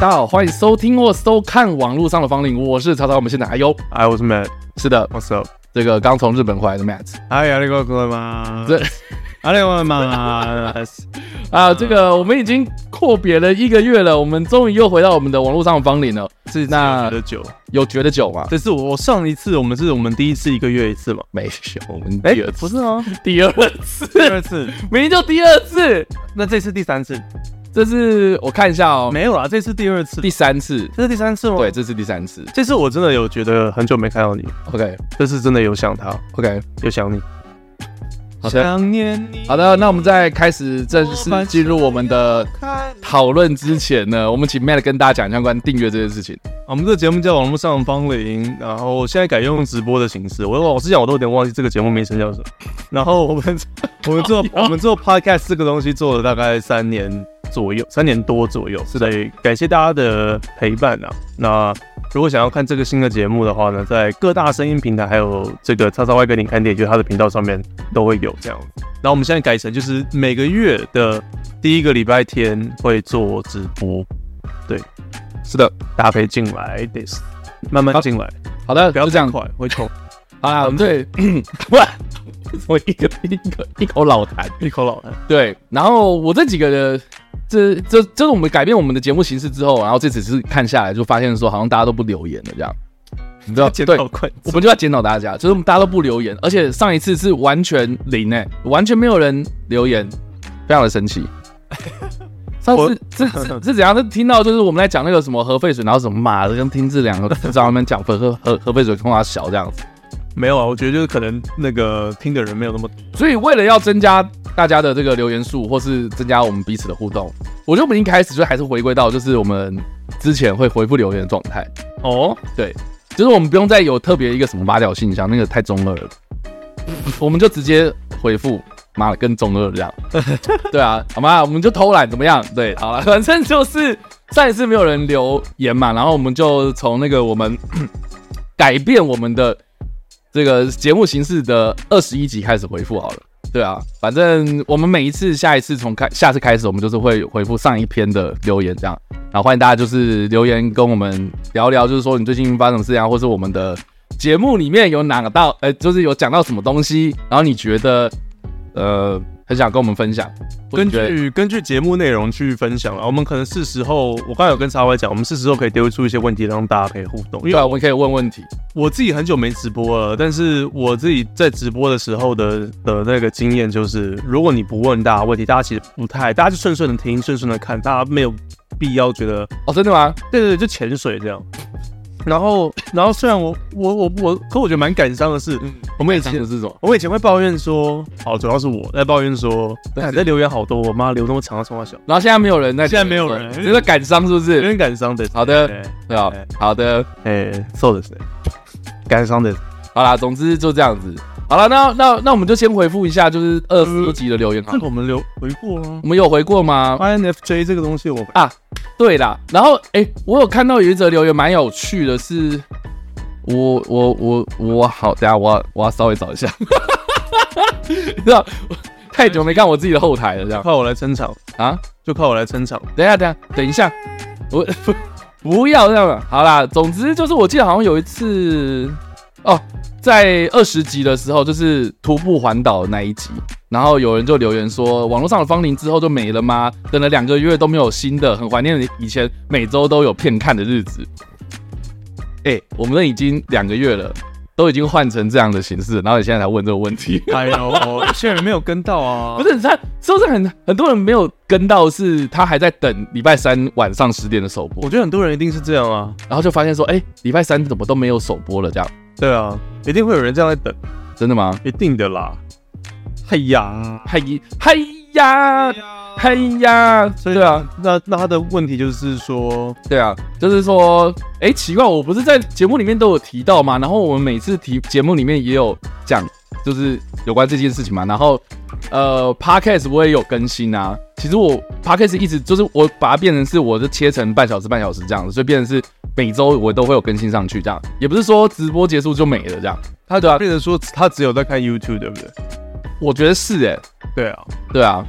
大家好，欢迎收听或收看网络上的芳邻，我是曹操。我们现在还有，哎，我是 Matt，是的，What's up？这个刚从日本回来的 Matt，哎，阿里哥哥吗？对，阿里哥吗？啊，这个我们已经阔别了一个月了，我们终于又回到我们的网络上的芳邻了。是那觉得久，有觉得久吗？这是我我上一次我们是我们第一次一个月一次嘛？没有，我们哎第二次，不是啊，第二次，第二次，明明就第二次，那这次第三次这是我看一下哦，没有啦，这次第二次，第三次，这是第三次吗？对，这是第三次。这次我真的有觉得很久没看到你，OK 这次真的有想他，OK，有想你。好的想念你。好的，那我们在开始正式进入我们的讨论之前呢，我们请 Matt 跟大家讲相关订阅这件事情。我们这个节目叫网络上的芳邻，然后现在改用直播的形式。我老实讲，我都有点忘记这个节目名称叫什么。然后我们我们做 我们做 podcast 这个东西做了大概三年左右，三年多左右。是的，感谢大家的陪伴啊。那如果想要看这个新的节目的话呢，在各大声音平台还有这个叉叉 Y 跟你看电影，就是他的频道上面都会有这样。然后我们现在改成就是每个月的第一个礼拜天会做直播。对，是的，大家可以进来，this 慢慢进来，好的，不要这样。快，会痛。啊，对，不，我一个一个一口老痰，一口老痰。对。然后我这几个的，这这这是我们改变我们的节目形式之后，然后这只是看下来就发现说，好像大家都不留言了，这样。你知道，对，我们就要检讨大家，就是我们大家都不留言，而且上一次是完全零诶、欸，完全没有人留言，非常的神奇。上次是是是怎样？是听到就是我们在讲那个什么核废水，然后什么马的跟听志两个在他们讲核核核核废水空话小这样子。没有啊，我觉得就是可能那个听的人没有那么多，所以为了要增加大家的这个留言数，或是增加我们彼此的互动，我觉得我们一开始就还是回归到就是我们之前会回复留言的状态。哦，对，就是我们不用再有特别一个什么八角信箱，那个太中二了，我们就直接回复。妈的，更中二这样，对啊，好吗？我们就偷懒怎么样？对，好了，反正就是上一次没有人留言嘛，然后我们就从那个我们 改变我们的这个节目形式的二十一集开始回复好了。对啊，反正我们每一次下一次从开下次开始，我们就是会回复上一篇的留言这样，然后欢迎大家就是留言跟我们聊聊，就是说你最近发生什么事啊，或是我们的节目里面有哪个到，呃，就是有讲到什么东西，然后你觉得。呃，很想跟我们分享，根据根据节目内容去分享了。我们可能是时候，我刚才有跟叉 Y 讲，我们是时候可以丢出一些问题，让大家可以互动。对啊，我们可以问问题。我自己很久没直播了，但是我自己在直播的时候的的那个经验就是，如果你不问大家问题，大家其实不太，大家就顺顺的听，顺顺的看，大家没有必要觉得哦，真的吗？对对对，就潜水这样。然后，然后虽然我我我我，可我觉得蛮感伤的是，嗯、我们以前是这种，我们以前会抱怨说，好，主要是我在抱怨说，对，在留言好多，我妈留那么长的长话小，然后现在没有人在，现在没有人，觉得感伤是不是？有点感伤的。好的，对啊，好的，哎，そうです，感伤的。好啦，总之就这样子。 好了，那那那我们就先回复一下，就是二十多集的留言。好，我们留回过啊，我们有回过吗？INFJ 这个东西我啊，对啦。然后哎、欸，我有看到有一则留言蛮有趣的是，是我我我我好，等下我要我要稍微找一下，你知道太久没看我自己的后台了，这样靠我来撑场啊，就靠我来撑场。等一下等一下等一下，我 不不要这样了。好啦，总之就是我记得好像有一次。哦，在二十集的时候，就是徒步环岛那一集，然后有人就留言说，网络上的芳龄之后就没了吗？等了两个月都没有新的，很怀念以前每周都有片看的日子。哎、欸，我们都已经两个月了，都已经换成这样的形式，然后你现在才问这个问题？哎呦，有些人没有跟到啊，不是他，是不是很很多人没有跟到？是他还在等礼拜三晚上十点的首播？我觉得很多人一定是这样啊，然后就发现说，哎、欸，礼拜三怎么都没有首播了？这样。对啊，一定会有人这样在等，真的吗？一定的啦。嗨呀，嗨嗨呀，嗨呀，所以对啊，那那他的问题就是说，对啊，就是说，哎、欸，奇怪，我不是在节目里面都有提到吗？然后我们每次提节目里面也有讲，就是有关这件事情嘛。然后，呃，Podcast 我也有更新啊。其实我 Podcast 一直就是我把它变成是，我就切成半小时半小时这样子，所以变成是。每周我都会有更新上去，这样。也不是说直播结束就没了，这样。他对啊，变成说他只有在看 YouTube，对不对？我觉得是哎、欸，对啊，对啊，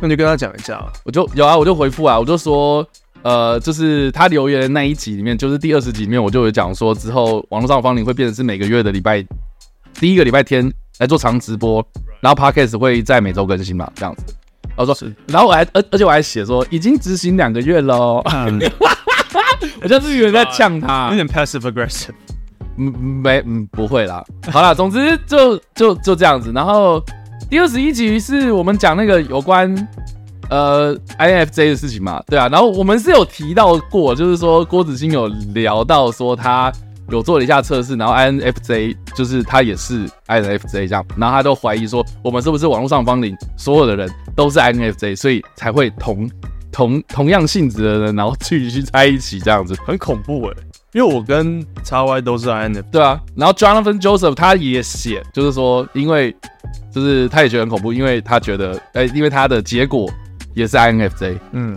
那你就跟他讲一下，我就有啊，我就回复啊，我就说，呃，就是他留言的那一集里面，就是第二十集里面，我就有讲说，之后网络上的芳龄会变成是每个月的礼拜第一个礼拜天来做长直播，然后 Podcast 会在每周更新嘛，这样子。我说，然后我还而而且我还写说已经执行两个月喽，我就是有人在呛他，有点 passive aggressive。嗯，没，嗯，不会啦。好啦，总之就就就这样子。然后第二十一集是我们讲那个有关呃 INFJ 的事情嘛，对啊。然后我们是有提到过，就是说郭子兴有聊到说他有做了一下测试，然后 INFJ 就是他也是 INFJ 这样，然后他都怀疑说我们是不是网络上方领所有的人都是 INFJ，所以才会同同同样性质的人，然后聚集在一起这样子，很恐怖哎、欸。因为我跟 XY 都是 INFJ，对啊，然后 Jonathan Joseph 他也写，就是说，因为就是他也觉得很恐怖，因为他觉得，哎、欸，因为他的结果也是 INFJ，嗯，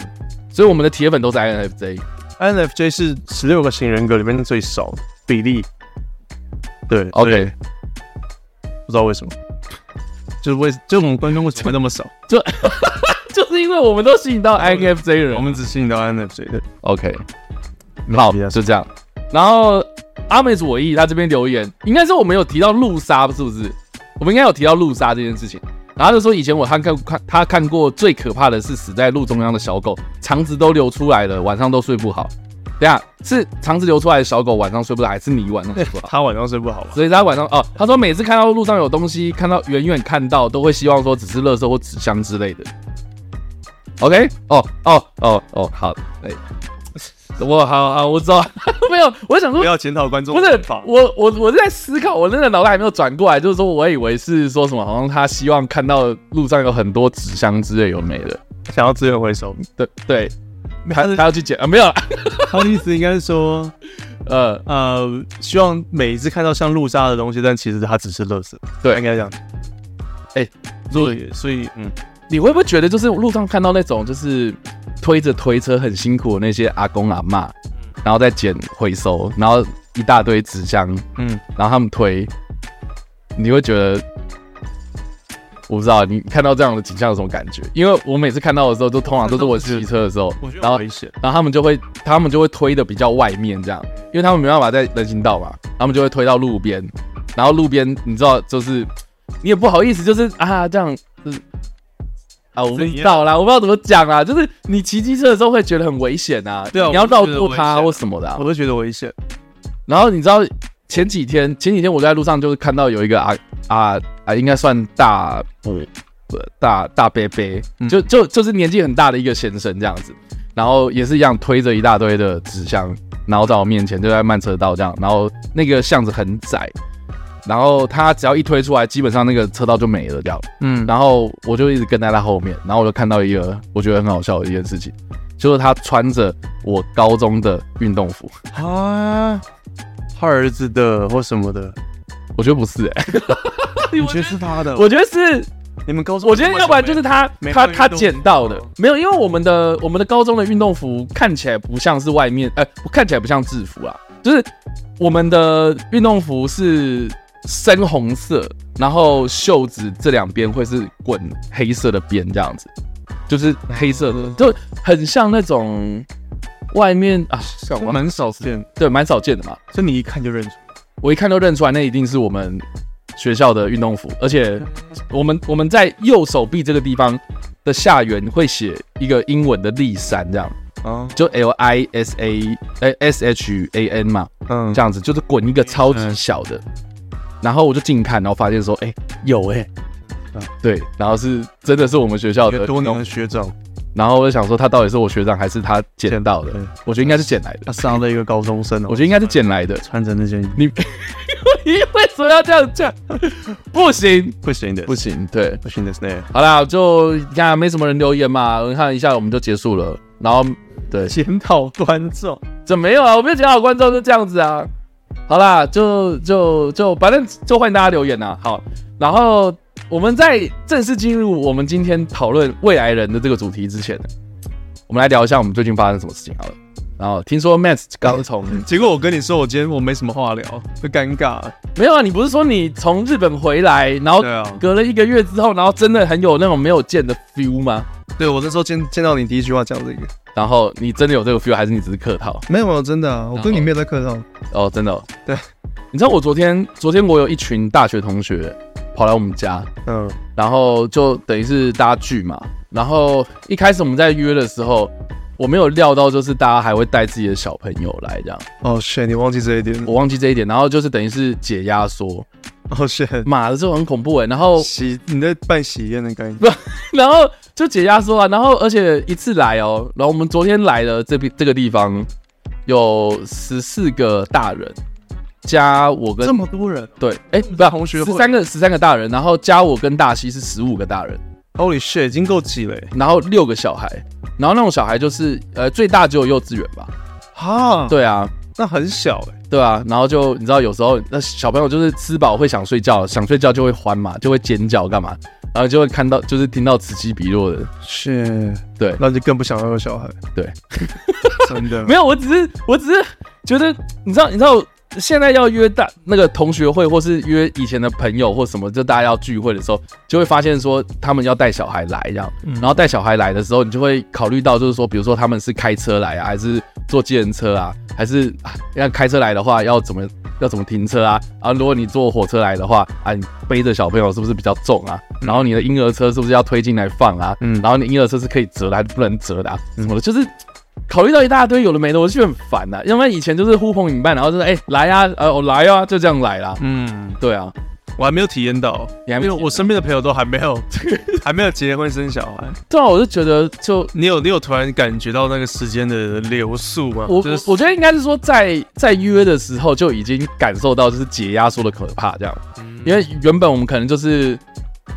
所以我们的铁粉都是 INFJ，INFJ 是十六个型人格里面最少的比例，对，OK，不知道为什么，就是为，就我们观众为什么那么少，就就是因为我们都吸引到 INFJ 的人，我们只吸引到 INFJ 的，OK，好，就这样。然后阿美左翼他这边留言，应该是我们有提到路杀，是不是？我们应该有提到路杀这件事情。然后就说，以前我看看看他看过最可怕的是死在路中央的小狗，肠子都流出来了，晚上都睡不好。等下是肠子流出来的小狗晚上睡不好，还是你晚上睡不好？他晚上睡不好，所以他晚上哦，他说每次看到路上有东西，看到远远看到都会希望说只是垃圾或纸箱之类的。OK，哦哦哦哦，好，哎。我好好，我知道，没有，我想说不要检讨观众，不是我我我是在思考，我那个脑袋还没有转过来，就是说我以为是说什么，好像他希望看到路上有很多纸箱之类有没的，想要资源回收，对对，他他要去捡啊，没有了，他的意思应该是说，呃呃，希望每一次看到像路杀的东西，但其实它只是垃圾，对，应该这样，哎，所以所以嗯。你会不会觉得，就是路上看到那种，就是推着推车很辛苦的那些阿公阿嬷，然后再捡回收，然后一大堆纸箱，嗯，然后他们推，你会觉得，我不知道你看到这样的景象有什么感觉？因为我每次看到的时候，都通常都是我骑车的时候，然后然后他们就会他们就会推的比较外面这样，因为他们没办法在人行道嘛，他们就会推到路边，然后路边你知道，就是你也不好意思，就是啊这样，就是。啊，我不知道啦，我不知道怎么讲啦，就是你骑机车的时候会觉得很危险啊，对啊，你要绕过它或什么的，啊，我都觉得危险。然后你知道前几天，前几天我在路上就是看到有一个啊啊啊，应该算大不大大伯伯，嗯，就就就是年纪很大的一个先生这样子，然后也是一样推着一大堆的纸箱，然后在我面前就在慢车道这样，然后那个巷子很窄。然后他只要一推出来，基本上那个车道就没了掉。嗯，然后我就一直跟在他后面，然后我就看到一个我觉得很好笑的一件事情，就是他穿着我高中的运动服。啊，他儿子的或什么的，我觉得不是哎、欸，你觉得是他的？我觉得是你们高中，我觉得要不然就是他他他捡到的，没有，因为我们的我们的高中的运动服看起来不像是外面，哎、呃，看起来不像制服啊，就是我们的运动服是。深红色，然后袖子这两边会是滚黑色的边，这样子，就是黑色的，就很像那种外面啊，蛮少见，对，蛮少见的嘛。就你一看就认出，我一看就认出来，那一定是我们学校的运动服，而且我们我们在右手臂这个地方的下缘会写一个英文的立山，这样，啊，就 L I S A 哎 S H A N 嘛，嗯，这样子就是滚一个超级小的。然后我就近看，然后发现说，哎、欸，有哎、欸，啊，对，然后是真的是我们学校的多年的学长，然后我就想说，他到底是我学长还是他捡到的？我觉得应该是捡来的。他上了一个高中生哦，我觉得应该是捡来的，穿着那件衣服。你 你为什么要这样讲？不行，不行的，不行，对，不行的。好啦，就你看没什么人留言嘛，我看一下我们就结束了。然后对，检讨观众，怎么没有啊？我没有检讨观众，就这样子啊。好啦，就就就反正就欢迎大家留言呐。好，然后我们在正式进入我们今天讨论未来人的这个主题之前呢，我们来聊一下我们最近发生什么事情好了。然后听说 Matt 刚从，结果我跟你说，我今天我没什么话聊，就尴尬。没有啊，你不是说你从日本回来，然后隔了一个月之后，然后真的很有那种没有见的 feel 吗？对，我那时候见见到你第一句话讲这个，然后你真的有这个 feel，还是你只是客套？没有没有，真的啊，我跟你没有在客套。哦，真的、哦。对，你知道我昨天，昨天我有一群大学同学跑来我们家，嗯，然后就等于是大家聚嘛，然后一开始我们在约的时候。我没有料到，就是大家还会带自己的小朋友来这样。哦，shit，你忘记这一点？我忘记这一点，然后就是等于是解压缩。哦，shit，妈的，这种很恐怖哎。然后喜，你在办喜宴的概念。不，然后就解压缩啊。然后而且一次来哦，然后我们昨天来了这边这个地方有十四个大人，加我跟这么多人。对，哎，不是同学，十三个十三个大人，然后加我跟大西是十五个大人。Holy shit，已经够挤了。然后六个小孩。然后那种小孩就是，呃，最大只有幼稚园吧？哈，对啊，那很小哎，对啊。然后就你知道，有时候那小朋友就是吃饱会想睡觉，想睡觉就会欢嘛，就会尖叫干嘛，然后就会看到就是听到此起彼落的，是，对，那就更不想要有小孩，对，真的 没有，我只是我只是觉得，你知道，你知道。现在要约大那个同学会，或是约以前的朋友或什么，就大家要聚会的时候，就会发现说他们要带小孩来这样，然后带小孩来的时候，你就会考虑到就是说，比如说他们是开车来啊，还是坐计程车啊，还是要开车来的话要怎么要怎么停车啊？啊，如果你坐火车来的话啊，你背着小朋友是不是比较重啊？然后你的婴儿车是不是要推进来放啊？嗯，然后你婴儿车是可以折的还是不能折的啊？什么的，就是。考虑到一大堆有的没的，我就很烦呐。要不然以前就是呼朋引伴，然后就是哎、欸、来呀、啊，呃我来啊，就这样来啦。嗯，对啊，我还没有体验到，你还没有，我身边的朋友都还没有，还没有结婚生小孩。对啊，我就觉得就你有你有突然感觉到那个时间的流速吗？我、就是、我觉得应该是说在在约的时候就已经感受到就是解压缩的可怕这样，嗯、因为原本我们可能就是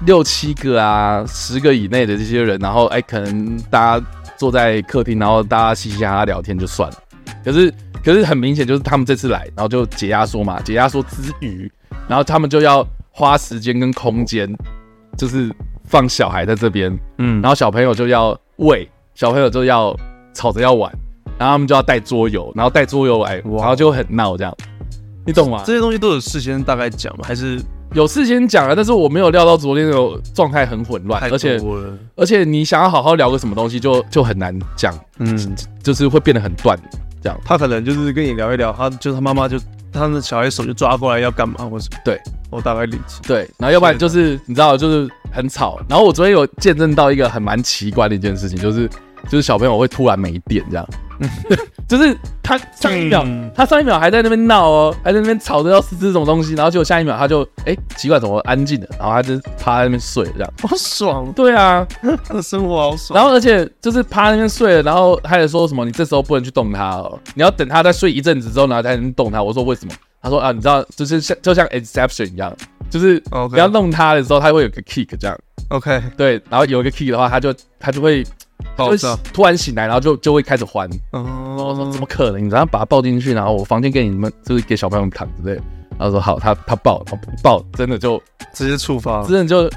六七个啊十个以内的这些人，然后哎、欸、可能大家。坐在客厅，然后大家嘻嘻哈哈聊天就算了。可是，可是很明显就是他们这次来，然后就解压缩嘛。解压缩之余，然后他们就要花时间跟空间，就是放小孩在这边，嗯，然后小朋友就要喂，小朋友就要吵着要玩，然后他们就要带桌游，然后带桌游来，然后就很闹这样，你懂吗？这些东西都有事先大概讲吗？还是？有事先讲了，但是我没有料到昨天的状态很混乱，而且而且你想要好好聊个什么东西就就很难讲，嗯，就是会变得很断，这样。他可能就是跟你聊一聊，他就他妈妈就他的小孩手就抓过来要干嘛，或是对，我大概理解。对，然后要不然就是你知道就是很吵，然后我昨天有见证到一个很蛮奇怪的一件事情，就是就是小朋友会突然没电这样。就是他上一秒，他上一秒还在那边闹哦，还在那边吵着要吃这种东西，然后结果下一秒他就哎、欸、奇怪怎么安静了，然后他就趴在那边睡了这样，好爽。对啊，他的生活好爽。然后而且就是趴在那边睡了，然后他也说什么你这时候不能去动他哦，你要等他再睡一阵子之后然后才能动他。我说为什么？他说啊你知道就是像就像 exception 一样，就是不要弄他的时候他会有个 kick 这样。OK，对，然后有一个 kick 的话他就他就会。就是突然醒来，然后就就会开始欢。嗯，我说怎么可能？你然后把他抱进去，然后我房间给你们，就是给小朋友们躺之类的。然后说好，他他抱，然后抱，真的就直接触发，真的就，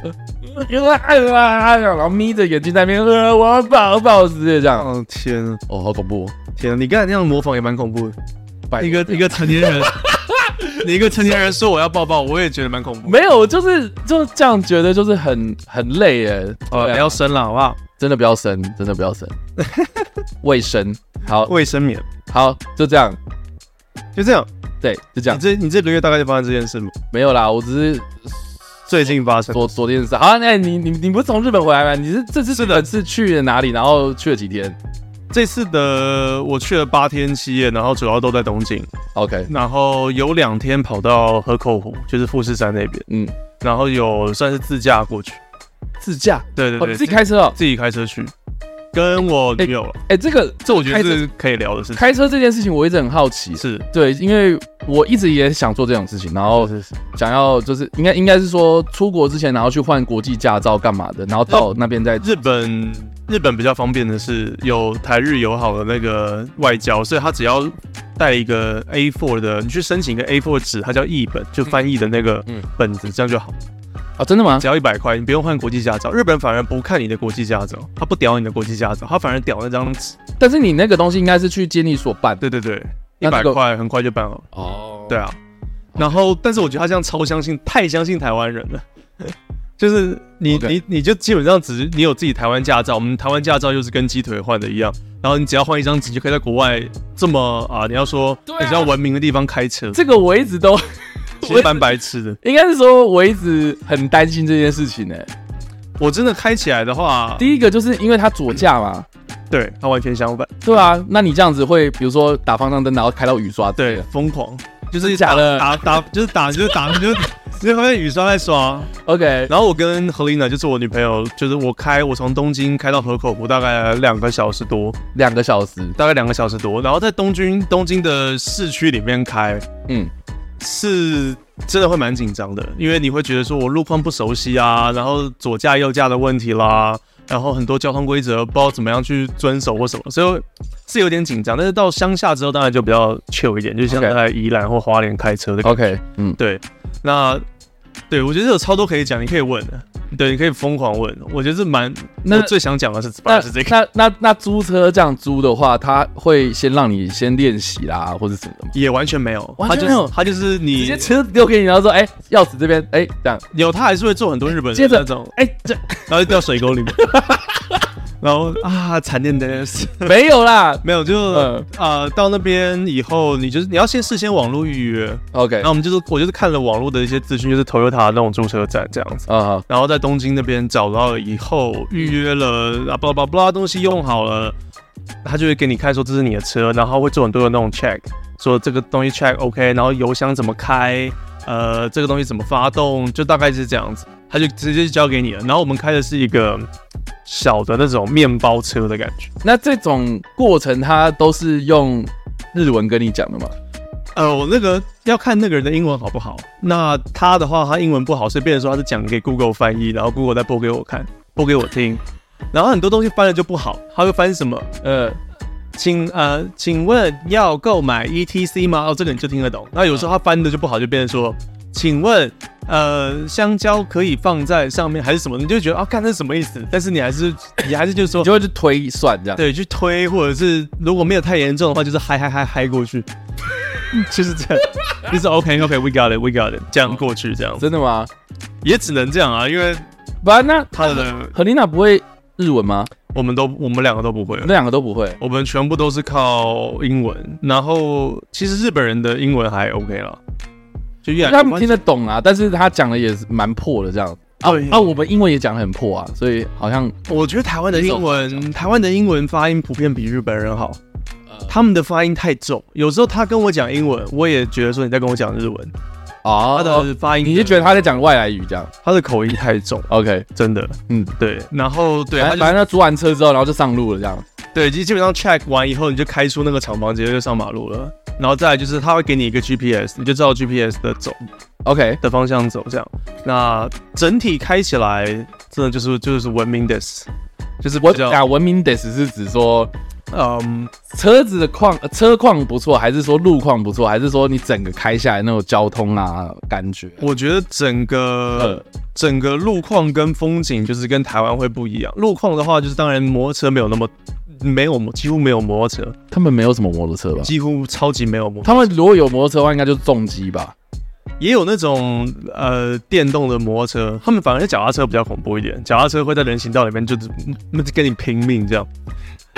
然后眯着眼睛在那边，呃，我要抱抱，直接这样。哦天啊，哦好恐怖，天啊！你刚才那样模仿也蛮恐怖的。一个一个成年人，你一个成年人说我要抱抱，我也觉得蛮恐怖。没有，就是就是这样觉得，就是很很累耶。哦，不要生了，好不好？真的不要生，真的不要生。卫生好，卫生棉好，就这样，就这样，对，就这样。你这你这个月大概就发生这件事吗？没有啦，我只是最近发生，昨昨天的事。好，那你你你不是从日本回来吗？你是这次是的是去了哪里？然后去了几天？这次的我去了八天七夜，然后主要都在东京。OK，然后有两天跑到河口湖，就是富士山那边。嗯，然后有算是自驾过去。自驾，对对对，哦、自己开车哦，自己开车去，跟我女友。哎、欸欸，这个这我觉得是可以聊的事情。开车这件事情，我一直很好奇。是对，因为我一直也想做这种事情，然后想要就是应该应该是说出国之前，然后去换国际驾照干嘛的，然后到那边再日本。日本比较方便的是有台日友好的那个外交，所以他只要带一个 A4 的，你去申请一个 A4 纸，它叫译本，就翻译的那个本子，这样就好。啊，真的吗？只要一百块，你不用换国际驾照。日本反而不看你的国际驾照，他不屌你的国际驾照，他反而屌那张纸。但是你那个东西应该是去监理所办，对对对，一百块很快就办了。哦，对啊，然后但是我觉得他这样超相信，太相信台湾人了。就是你你你就基本上只是你有自己台湾驾照，我们台湾驾照就是跟鸡腿换的一样，然后你只要换一张纸就可以在国外这么啊，你要说比较文明的地方开车，这个我一直都，其实蛮白痴的。应该是说我一直很担心这件事情呢、我真的开起来的话，第一个就是因为它左驾嘛，对它完全相反，对啊，那你这样子会，比如说打方向灯，然后开到雨刷，对，疯狂。就是假的？打打打就是打就是打 就是就是好像雨刷在刷。，OK，然后我跟 Helena 就是我女朋友，就是我开我从东京开到河口湖大概两个小时多，两个小时，大概两个小时多，然后在东京东京的市区里面开，嗯，是真的会蛮紧张的，因为你会觉得说我路况不熟悉啊，然后左驾右驾的问题啦，然后很多交通规则不知道怎么样去遵守或什么，所以是有点紧张。但是到乡下之后，当然就比较 chill 一点，就像在宜兰或花莲开车的。OK，嗯，对，那对我觉得有超多可以讲，你可以问的，对，你可以疯狂问。我觉得是蛮，那我最想讲的是那是这个，那那那租车这样租的话，他会先让你先练习啦，或者什么的吗？也完全没有，完全没有他就是他就是直你接车丢给你，然后说，哎、钥匙这边，哎、这样，有，他还是会做很多日本人接着那种，哎、这然后就掉水沟里面，然后啊，惨烈的是 没有啦。没有，就嗯。呃到那边以后，你就是你要先事先网络预约，，OK，然后我们就是我就是看了网络的一些资讯，就是 Toyota 那种驻车站这样子。啊好，然后在东京那边找到了以后，预约了啊，巴拉巴拉巴拉东西用好了，他就会给你看说这是你的车，然后会做很多的那种 check，说这个东西 check OK，然后油箱怎么开，呃，这个东西怎么发动，就大概是这样子，他就直接交给你了。然后我们开的是一个小的那种面包车的感觉，那这种过程他都是用日文跟你讲的吗？呃，我那个要看那个人的英文好不好。那他的话，他英文不好，所以变成说他是讲给 Google 翻译，然后 Google 再播给我看，播给我听。然后很多东西翻了就不好，他会翻什么？呃，请呃，请问要购买 ETC 吗？哦，这个你就听得懂。那有时候他翻的就不好，就变成说，请问呃，香蕉可以放在上面还是什么？你就觉得啊，看这是什么意思？但是你还是你还是就是说你就会去推算这样。对，去推，或者是如果没有太严重的话，就是嗨嗨嗨嗨过去，就是这样，就是 OK OK，we、got it，we got it，这样过去这样子，真的吗？也只能这样啊，因为不然那他的何丽娜不会日文吗？我们都我们两个都不会。那，两个都不会。我们全部都是靠英文，然后其实日本人的英文还 OK 了，就越来他们听得懂啊，但是他讲的也是蛮破的这样。啊啊，我们英文也讲得很破啊，所以好像我觉得台湾的英文，台湾的英文发音普遍比日本人好，呃。他们的发音太重，有时候他跟我讲英文，我也觉得说你在跟我讲日文，啊他的发音你就觉得他在讲外来语这样他的口音太重，？OK，真的，嗯，对，然后对，他就反正他租完车之后，然后就上路了这样。对，基基本上 check 完以后，你就开出那个厂房，直接就上马路了。然后再来就是他会给你一个 GPS，你就知道 GPS 的走 OK，的方向走这样。那整体开起来真的就是就是文明的，就是比较我啊，文明 des 是指说嗯，车子的况呃车况不错，还是说路况不错，还是说你整个开下来那种交通啊感觉？我觉得整个、呃整个路况跟风景就是跟台湾会不一样。路况的话，就是当然摩托车没有那么没有几乎没有摩托车，他们没有什么摩托车吧？几乎超级没有摩托车。他们如果有摩托车的话，应该就是重机吧？也有那种呃电动的摩托车，他们反而是脚踏车比较恐怖一点，脚踏车会在人行道里面就跟你拼命这样。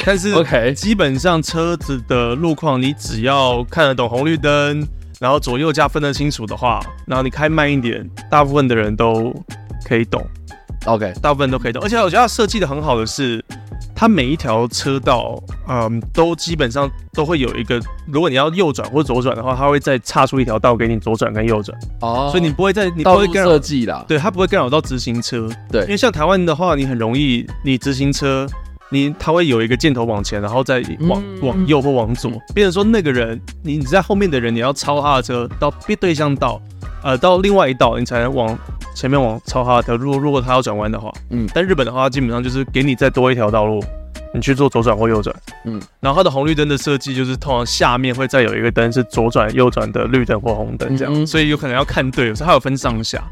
但是 OK 基本上车子的路况，你只要看得懂红绿灯，然后左右驾分得清楚的话，然后你开慢一点，大部分的人都可以懂，OK，大部分都可以懂。而且我觉得它设计的很好的是，它每一条车道，嗯，都基本上都会有一个，如果你要右转或左转的话，它会再岔出一条道给你左转跟右转，哦，所以你不会在你不会干扰设计啦，对，它不会干扰到直行车。对。因为像台湾的话，你很容易，你直行车，你他会有一个箭头往前，然后再往、嗯。往右或往左，变成说那个人，你你在后面的人，你要超他的车到别对向道，呃，到另外一道，你才能往前面往超他的车。如果如果他要转弯的话，嗯。但日本的话，基本上就是给你再多一条道路，你去做左转或右转。嗯，然后它的红绿灯的设计就是通常下面会再有一个灯是左转右转的绿灯或红灯这样，所以有可能要看对，有时候它有分上下。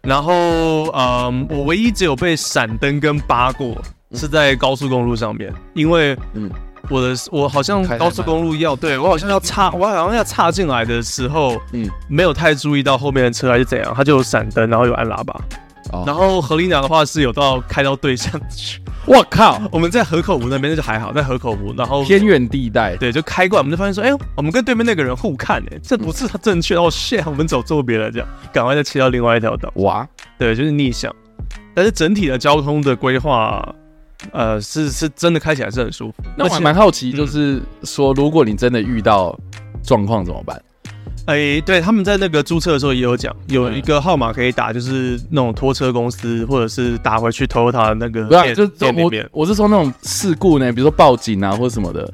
然后，嗯，我唯一只有被闪灯跟扒过是在高速公路上面，因为嗯我的我好像高速公路要对我好像要插，我好像要插进来的时候，嗯，没有太注意到后面的车还是怎样，他就有闪灯，然后有按喇叭。哦、然后河里鸟的话是有到开到对向去。我靠，我们在河口湖那边就还好，在河口湖，然后偏远地带，对，就开过来，我们就发现说，哎，我们跟对面那个人互看，哎，这不是他正确，然后 shit，我们走左边了，这样，赶快再切到另外一条道。哇，对，就是逆向。但是整体的交通的规划，呃，是是真的开起来是很舒服。那我还蛮好奇，就是说，如果你真的遇到状况怎么办？哎、欸，对，他们在那个注册的时候也有讲，有一个号码可以打，就是那种拖车公司，或者是打回去 Toyota 的那个。不要，就我我是说那种事故呢，比如说报警啊或者什么的，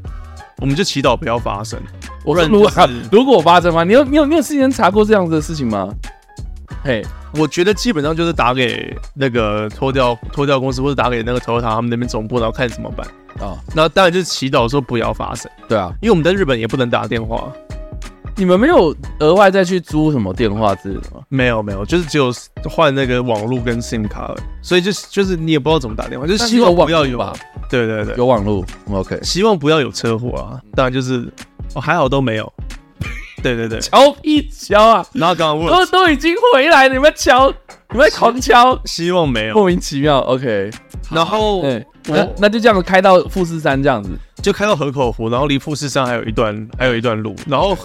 我们就祈祷不要发生。我说如果如果发生吗？你有你有你有事先查过这样子的事情吗？嘿，我觉得基本上就是打给那个脱掉脱掉公司，或者打给那个 Toyota 他们那边总部，然后看怎么办啊。那当然就是祈祷说不要发生。对啊，因为我们在日本也不能打电话。你们没有额外再去租什么电话之类的吗？没有没有，就是只有换那个网络跟 SIM 卡，所以就就是你也不知道怎么打电话，就是希望不要有吧。对对对，有网络，OK。希望不要有车祸啊，当然就是哦还好都没有。对对对，敲一敲啊，然后刚刚问都都已经回来，你们敲，你们狂敲，希望没有，莫名其妙，OK。然后对，那那就这样开到富士山这样子，就开到河口湖，然后离富士山还有一段还有一段路，然后。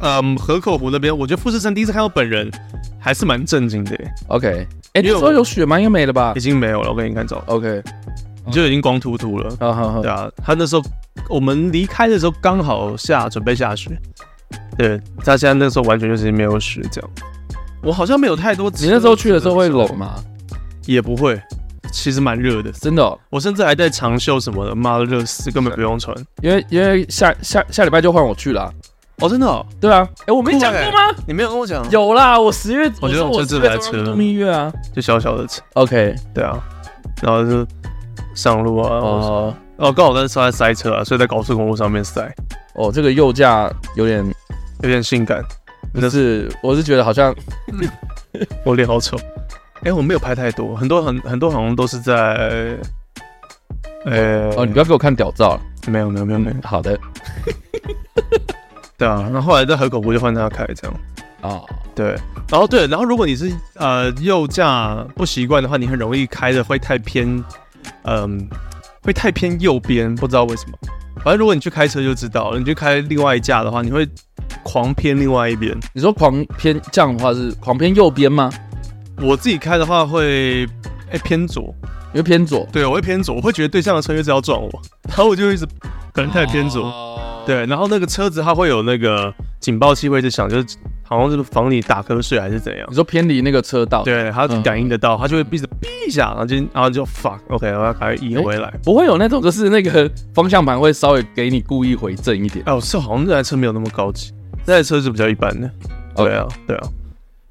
嗯，河口湖那边，我觉得富士山第一次看到本人，还是蛮震惊的。OK，哎、欸，你说有雪吗？应该没了吧？已经没有了，我给你看走。OK，你就已经光秃秃了。好好好，对啊，他那时候我们离开的时候刚好下准备下雪，对，他现在那时候完全就是没有雪这样。我好像没有太多。你那时候去的时候会冷吗？也不会，其实蛮热的，真的、哦。我甚至还带长袖什么的，妈的热死，根本不用穿。因为因为下下下礼拜就换我去了。哦，真的、哦，对啊，哎、欸，我没讲过吗？你没有跟我讲？有啦，我十月，我觉得我这台车，度蜜月啊，就小小的车，OK，对啊，然后就上路啊，哦，哦，刚好在车在塞车啊，所以在高速公路上面塞。哦，这个右驾有点有点性感，但是我是觉得好像 我脸好丑。哎、欸，我没有拍太多，很多很很多好像都是在，呃、欸，哦，你不要给我看屌照了，没有没有没有没有，好的。对啊，那后，后来在河口湖就换他开这样啊，oh. 对，然后对，然后如果你是呃右驾不习惯的话，你很容易开的会太偏，嗯、呃，会太偏右边，不知道为什么。反正如果你去开车就知道了，你去开另外一架的话，你会狂偏另外一边。你说狂偏这样的话是狂偏右边吗？我自己开的话会哎、欸、偏左，因为偏左，对，我会偏左，我会觉得对向的车一直要撞我，然后我就一直可能太偏左。Oh. 对，然后那个车子它会有那个警报器会一直响，就是好像是防你打瞌睡还是怎样。你说偏离那个车道，对，它感应得到，它就会闭着哔一下，然后就然后就 fuck，OK，我要赶快移回来。不会有那种，就是那个方向盘会稍微给你故意回正一点。哦，是好像这台车没有那么高级，这台车是比较一般的。对啊，对啊，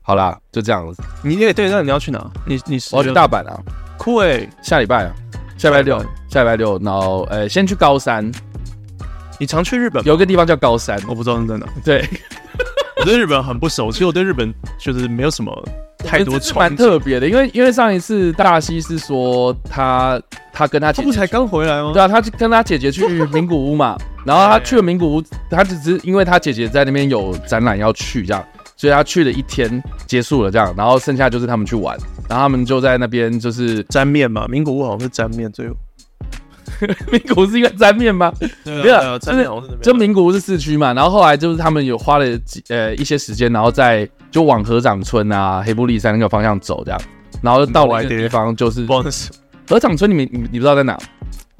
好啦，就这样子。你也对，那你要去哪？你你我要去大阪啊，酷诶，下礼拜啊，下礼拜六，下礼拜六，然后呃，先去高山。你常去日本？有一个地方叫高山，我不知道在哪。对，我对日本很不熟，其实我对日本就是没有什么太多传。蛮特别的，因为因为上一次大西是说他他跟他姐姐不才刚回来吗？对啊，他跟他姐姐去 名古屋嘛，然后他去了名古屋，他只是因为他姐姐在那边有展览要去这样，所以他去了一天结束了这样，然后剩下就是他们去玩，然后他们就在那边就是沾面嘛，名古屋好像是沾面最后。名古屋是一个沾面吗？没有，就是就名古屋是市区嘛，然后后来就是他们有花了几呃一些时间，然后在就往河掌村啊、黑布利山那个方向走这样，然后到了一个地方就是河掌村，你们你你不知道在哪？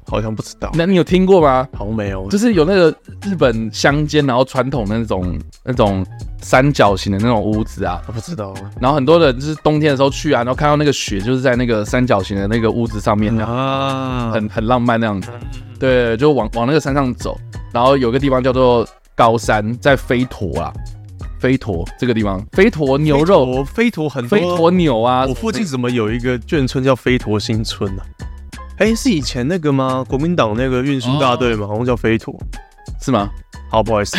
好像不知道，那你有听过吗？好像没有，就是有那个日本乡间，然后传统的那种那种三角形的那种屋子啊，我不知道。然后很多人就是冬天的时候去啊，然后看到那个雪就是在那个三角形的那个屋子上面啊，很很浪漫那样子。对，就往往那个山上走，然后有个地方叫做高山，在飞驼啊，飞驼这个地方，飞驼牛肉，飞驼很飞驼牛啊。我附近怎么有一个眷村叫飞驼新村呢？哎、欸，是以前那个吗？国民党那个运输大队吗？好像叫飞陀，是吗？好，不好意思，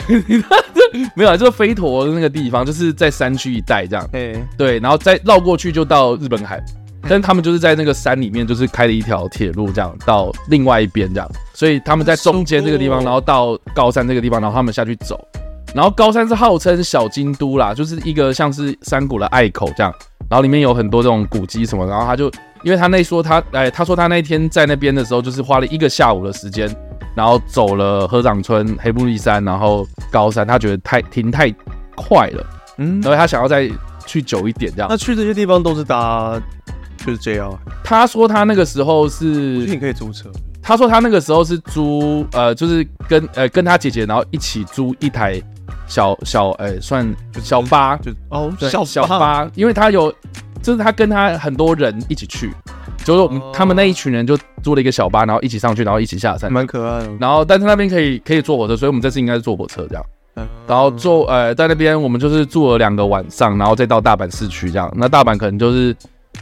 没有啊，就是飞陀的那个地方，就是在山区一带这样。哎、欸，对，然后再绕过去就到日本海。哎、但是他们就是在那个山里面，就是开了一条铁路，这样到另外一边这样，所以他们在中间这个地方，然后到高山这个地方，然后他们下去走。然后高山是号称小京都啦，就是一个像是山谷的隘口这样，然后里面有很多这种古迹什么，然后他就因为他那说他哎，他说他那天在那边的时候，就是花了一个下午的时间，然后走了河掌村、黑部立山，然后高山，他觉得太停太快了，嗯，然后他想要再去久一点这样。那去这些地方都是搭就是 JR？他说他那个时候是，你可以租车。他说他那个时候是租呃，就是跟呃跟他姐姐，然后一起租一台。小小哎、欸，算小巴就哦，小小巴，因为他有，就是他跟他很多人一起去，就是我们他们那一群人就租了一个小巴，然后一起上去，然后一起下山，蛮可爱的。然后，但是那边可以可以坐火车，所以我们这次应该是坐火车这样。然后坐呃，在那边我们就是住了两个晚上，然后再到大阪市区这样。那大阪可能就是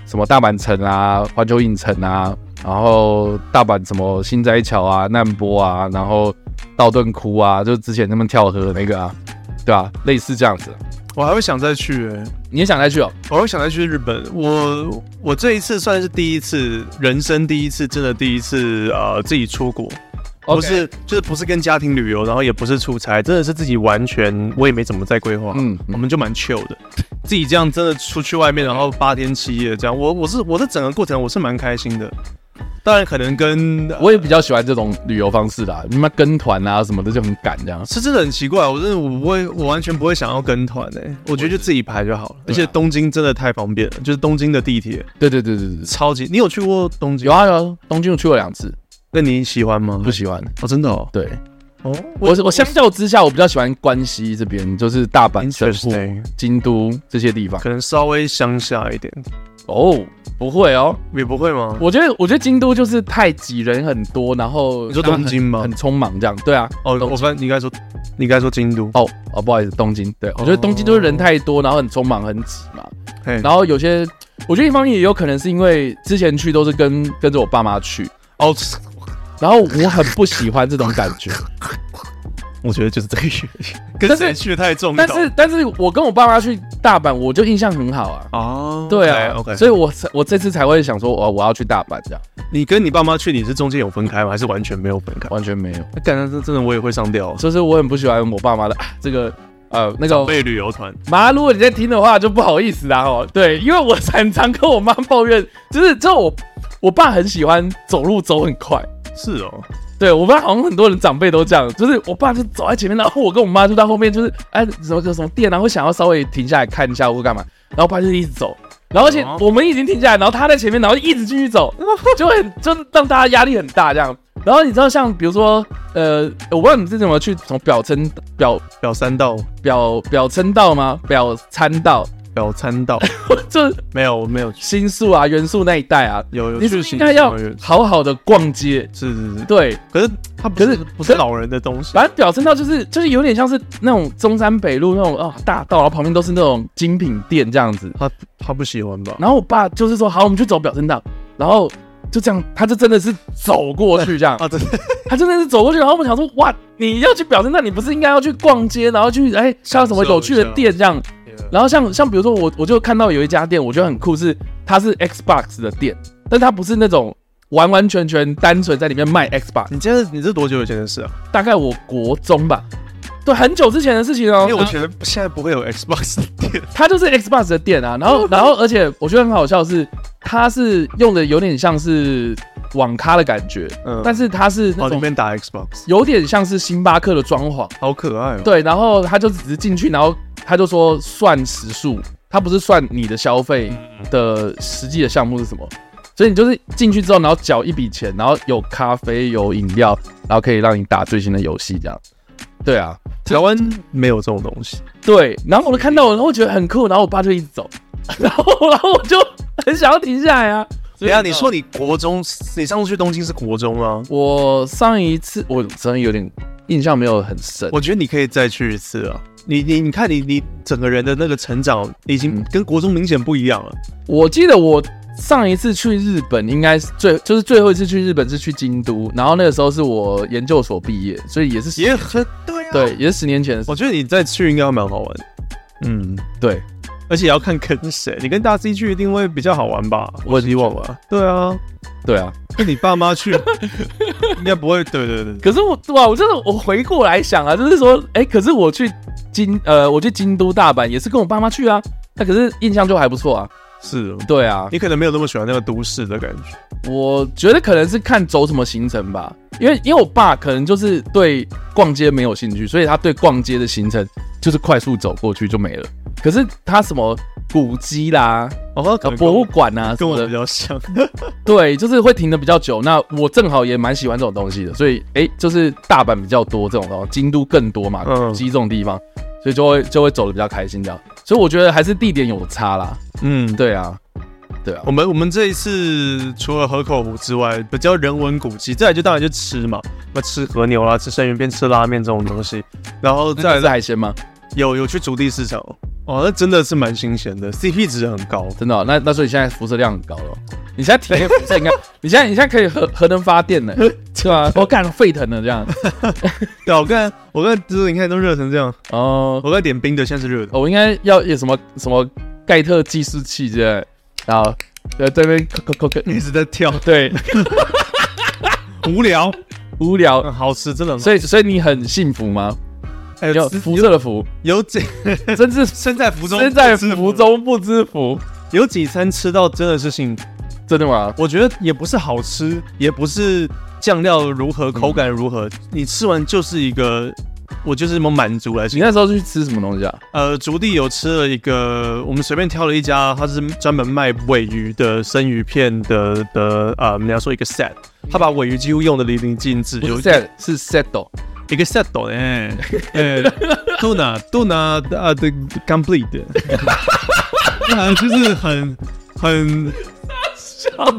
什么大阪城啊、环球影城啊，然后大阪什么新斋桥啊、难波啊，然后道顿窟啊，就是之前他们跳河的那个啊。对啊，类似这样子，我还会想再去哎，你也想再去哦？我会想再去日本。我我这一次算是第一次，人生第一次，真的第一次呃自己出国，不是就是不是跟家庭旅游，然后也不是出差，真的是自己完全我也没怎么在规划，嗯，我们就蛮 chill 的，自己这样真的出去外面，然后八天七夜这样，我我是我的整个过程我是蛮开心的。当然，可能跟我也比较喜欢这种旅游方式啦。你妈跟团啊什么的就很赶，这样是真的很奇怪。我真的我不会，我完全不会想要跟团诶。我觉得就自己排就好了。而且东京真的太方便了，就是东京的地铁。对对对对对，超级。你有去过东京？有啊有啊，东京我去过两次。那你喜欢吗？不喜欢哦，真的哦。对哦，我我相较之下，我比较喜欢关西这边，就是大阪、神户、京都这些地方，可能稍微乡下一点。哦。不会哦，也不会吗？我觉得，我觉得京都就是太挤人很多，然后你说东京吗？很匆忙这样，对啊。哦，我发现你应该说，你应该说京都。哦哦，不好意思，东京。对，我觉得东京就是人太多，然后很匆忙很挤嘛。然后有些，我觉得一方面也有可能是因为之前去都是跟跟着我爸妈去哦，然后我很不喜欢这种感觉。我觉得就是这个原因，跟谁去的太重。但是，但是我跟我爸妈去大阪，我就印象很好啊。哦，对啊，OK，所以我我这次才会想说，我我要去大阪这样。你跟你爸妈去，你是中间有分开吗？还是完全没有分开？完全没有。那感觉这真的我也会上吊，就是我很不喜欢我爸妈的这个呃那个被旅游团。妈，如果你在听的话，就不好意思啦哦。对，因为我很常跟我妈抱怨，就是就我我爸很喜欢走路走很快。是哦。对，我爸好像很多人长辈都这样，就是我爸就走在前面，然后我跟我妈就在后面，就是哎什么什么店啊，会想要稍微停下来看一下或干嘛，然后我爸就一直走，然后而且我们已经停下来，然后他在前面，然后一直继续走，就会就让大家压力很大这样。然后你知道像比如说呃，我不知道你是怎么去从表参表表参道表表参道吗？表参道。表参道，这没有，我没有新宿啊，原宿那一带啊，有有。你是应该要好好的逛街，是是是，对。可是它不是不是老人的东西，反正表参道就是就是有点像是那种中山北路那种哦大道，然后旁边都是那种精品店这样子。他他不喜欢吧？然后我爸就是说好，我们去走表参道，然后就这样，他就真的是走过去这样啊，对，他真的是走过去，然后我们想说哇，你要去表示，那，你不是应该要去逛街，然后去哎像什么有趣的店这样。然后像像比如说我我就看到有一家店，我觉得很酷，是它是 Xbox 的店，但它不是那种完完全全单纯在里面卖 Xbox。你这是你这多久以前的事啊？大概我国中吧，对，很久之前的事情哦。因为我觉得现在不会有 Xbox 的店，它就是 Xbox 的店啊。然后然后而且我觉得很好笑的是，它是用的有点像是网咖的感觉，嗯，但是它是那种里面打 Xbox，有点像是星巴克的装潢，好可爱哦。对，然后他就只是进去，然后。他就说算时数，他不是算你的消费的实际的项目是什么，所以你就是进去之后，然后缴一笔钱，然后有咖啡有饮料，然后可以让你打最新的游戏这样。对啊，台湾没有这种东西。对，然后我就看到我，然后我觉得很酷，然后我爸就一直走，然后然后我就很想要停下来啊。等下，你说你国中，你上次去东京是国中吗？我上一次我真的有点印象没有很深，我觉得你可以再去一次啊。你你你看你你整个人的那个成长已经跟国中明显不一样了。我记得我上一次去日本应该是最就是最后一次去日本是去京都，然后那个时候是我研究所毕业，所以也是也很对啊，对，也是十年前的事。我觉得你再去应该会蛮好玩。嗯，对，而且也要看跟谁，你跟大 C 去一定会比较好玩吧？我希望吧。对啊，对啊，跟你爸妈去，应该不会。对对对。可是我哇，我真的我回过来想啊，就是说，哎、欸，可是我去京呃，我去京都、大阪也是跟我爸妈去啊，那可是印象就还不错啊。是，对啊，你可能没有那么喜欢那个都市的感觉。我觉得可能是看走什么行程吧，因为因为我爸可能就是对逛街没有兴趣，所以他对逛街的行程就是快速走过去就没了。可是它什么古迹啦，哦，博物馆啊，跟我比较像。对，就是会停的比较久。那我正好也蛮喜欢这种东西的，所以哎、欸，就是大阪比较多这种东西，京都更多嘛，古迹这种地方，所以就会就会走的比较开心这样。所以我觉得还是地点有差啦。嗯，对啊，对啊。我们我们这一次除了河口湖之外，比较人文古迹，再来就当然就吃嘛，那吃和牛啦，吃生鱼片，吃拉面这种东西。然后再来是海鲜吗？有有去竹地市场哦，那真的是蛮新鲜的，CP 值很高，真的、哦。那那所以现在辐射量很高了。你现在体内辐射，你看，你现在你现在可以核核能发电了，是吧？我看沸腾了这样。对，我看我看就是你看都热成这样哦。我在点冰的，现在是热的。我应该要有什么什么盖特计时器之类，然后在这边扣扣扣一直在跳，对，无聊。无聊，好吃真的。所以所以你很幸福吗？还有辐射的福，有几，真是 身在福中，身在福中不知福。有几餐吃到真的是幸福，真的吗？我觉得也不是好吃，也不是酱料如何，口感如何，你吃完就是一个，我就是这么满足来。你那时候去吃什么东西啊？呃，竹地有吃了一个，我们随便挑了一家，它是专门卖尾鱼的生鱼片的的啊，我们要说一个 set，他把尾鱼几乎用的淋漓尽致。有 set 是 set 哦。一个 set 哎，呃，tuna tuna 啊的 complete，好像，就是很很，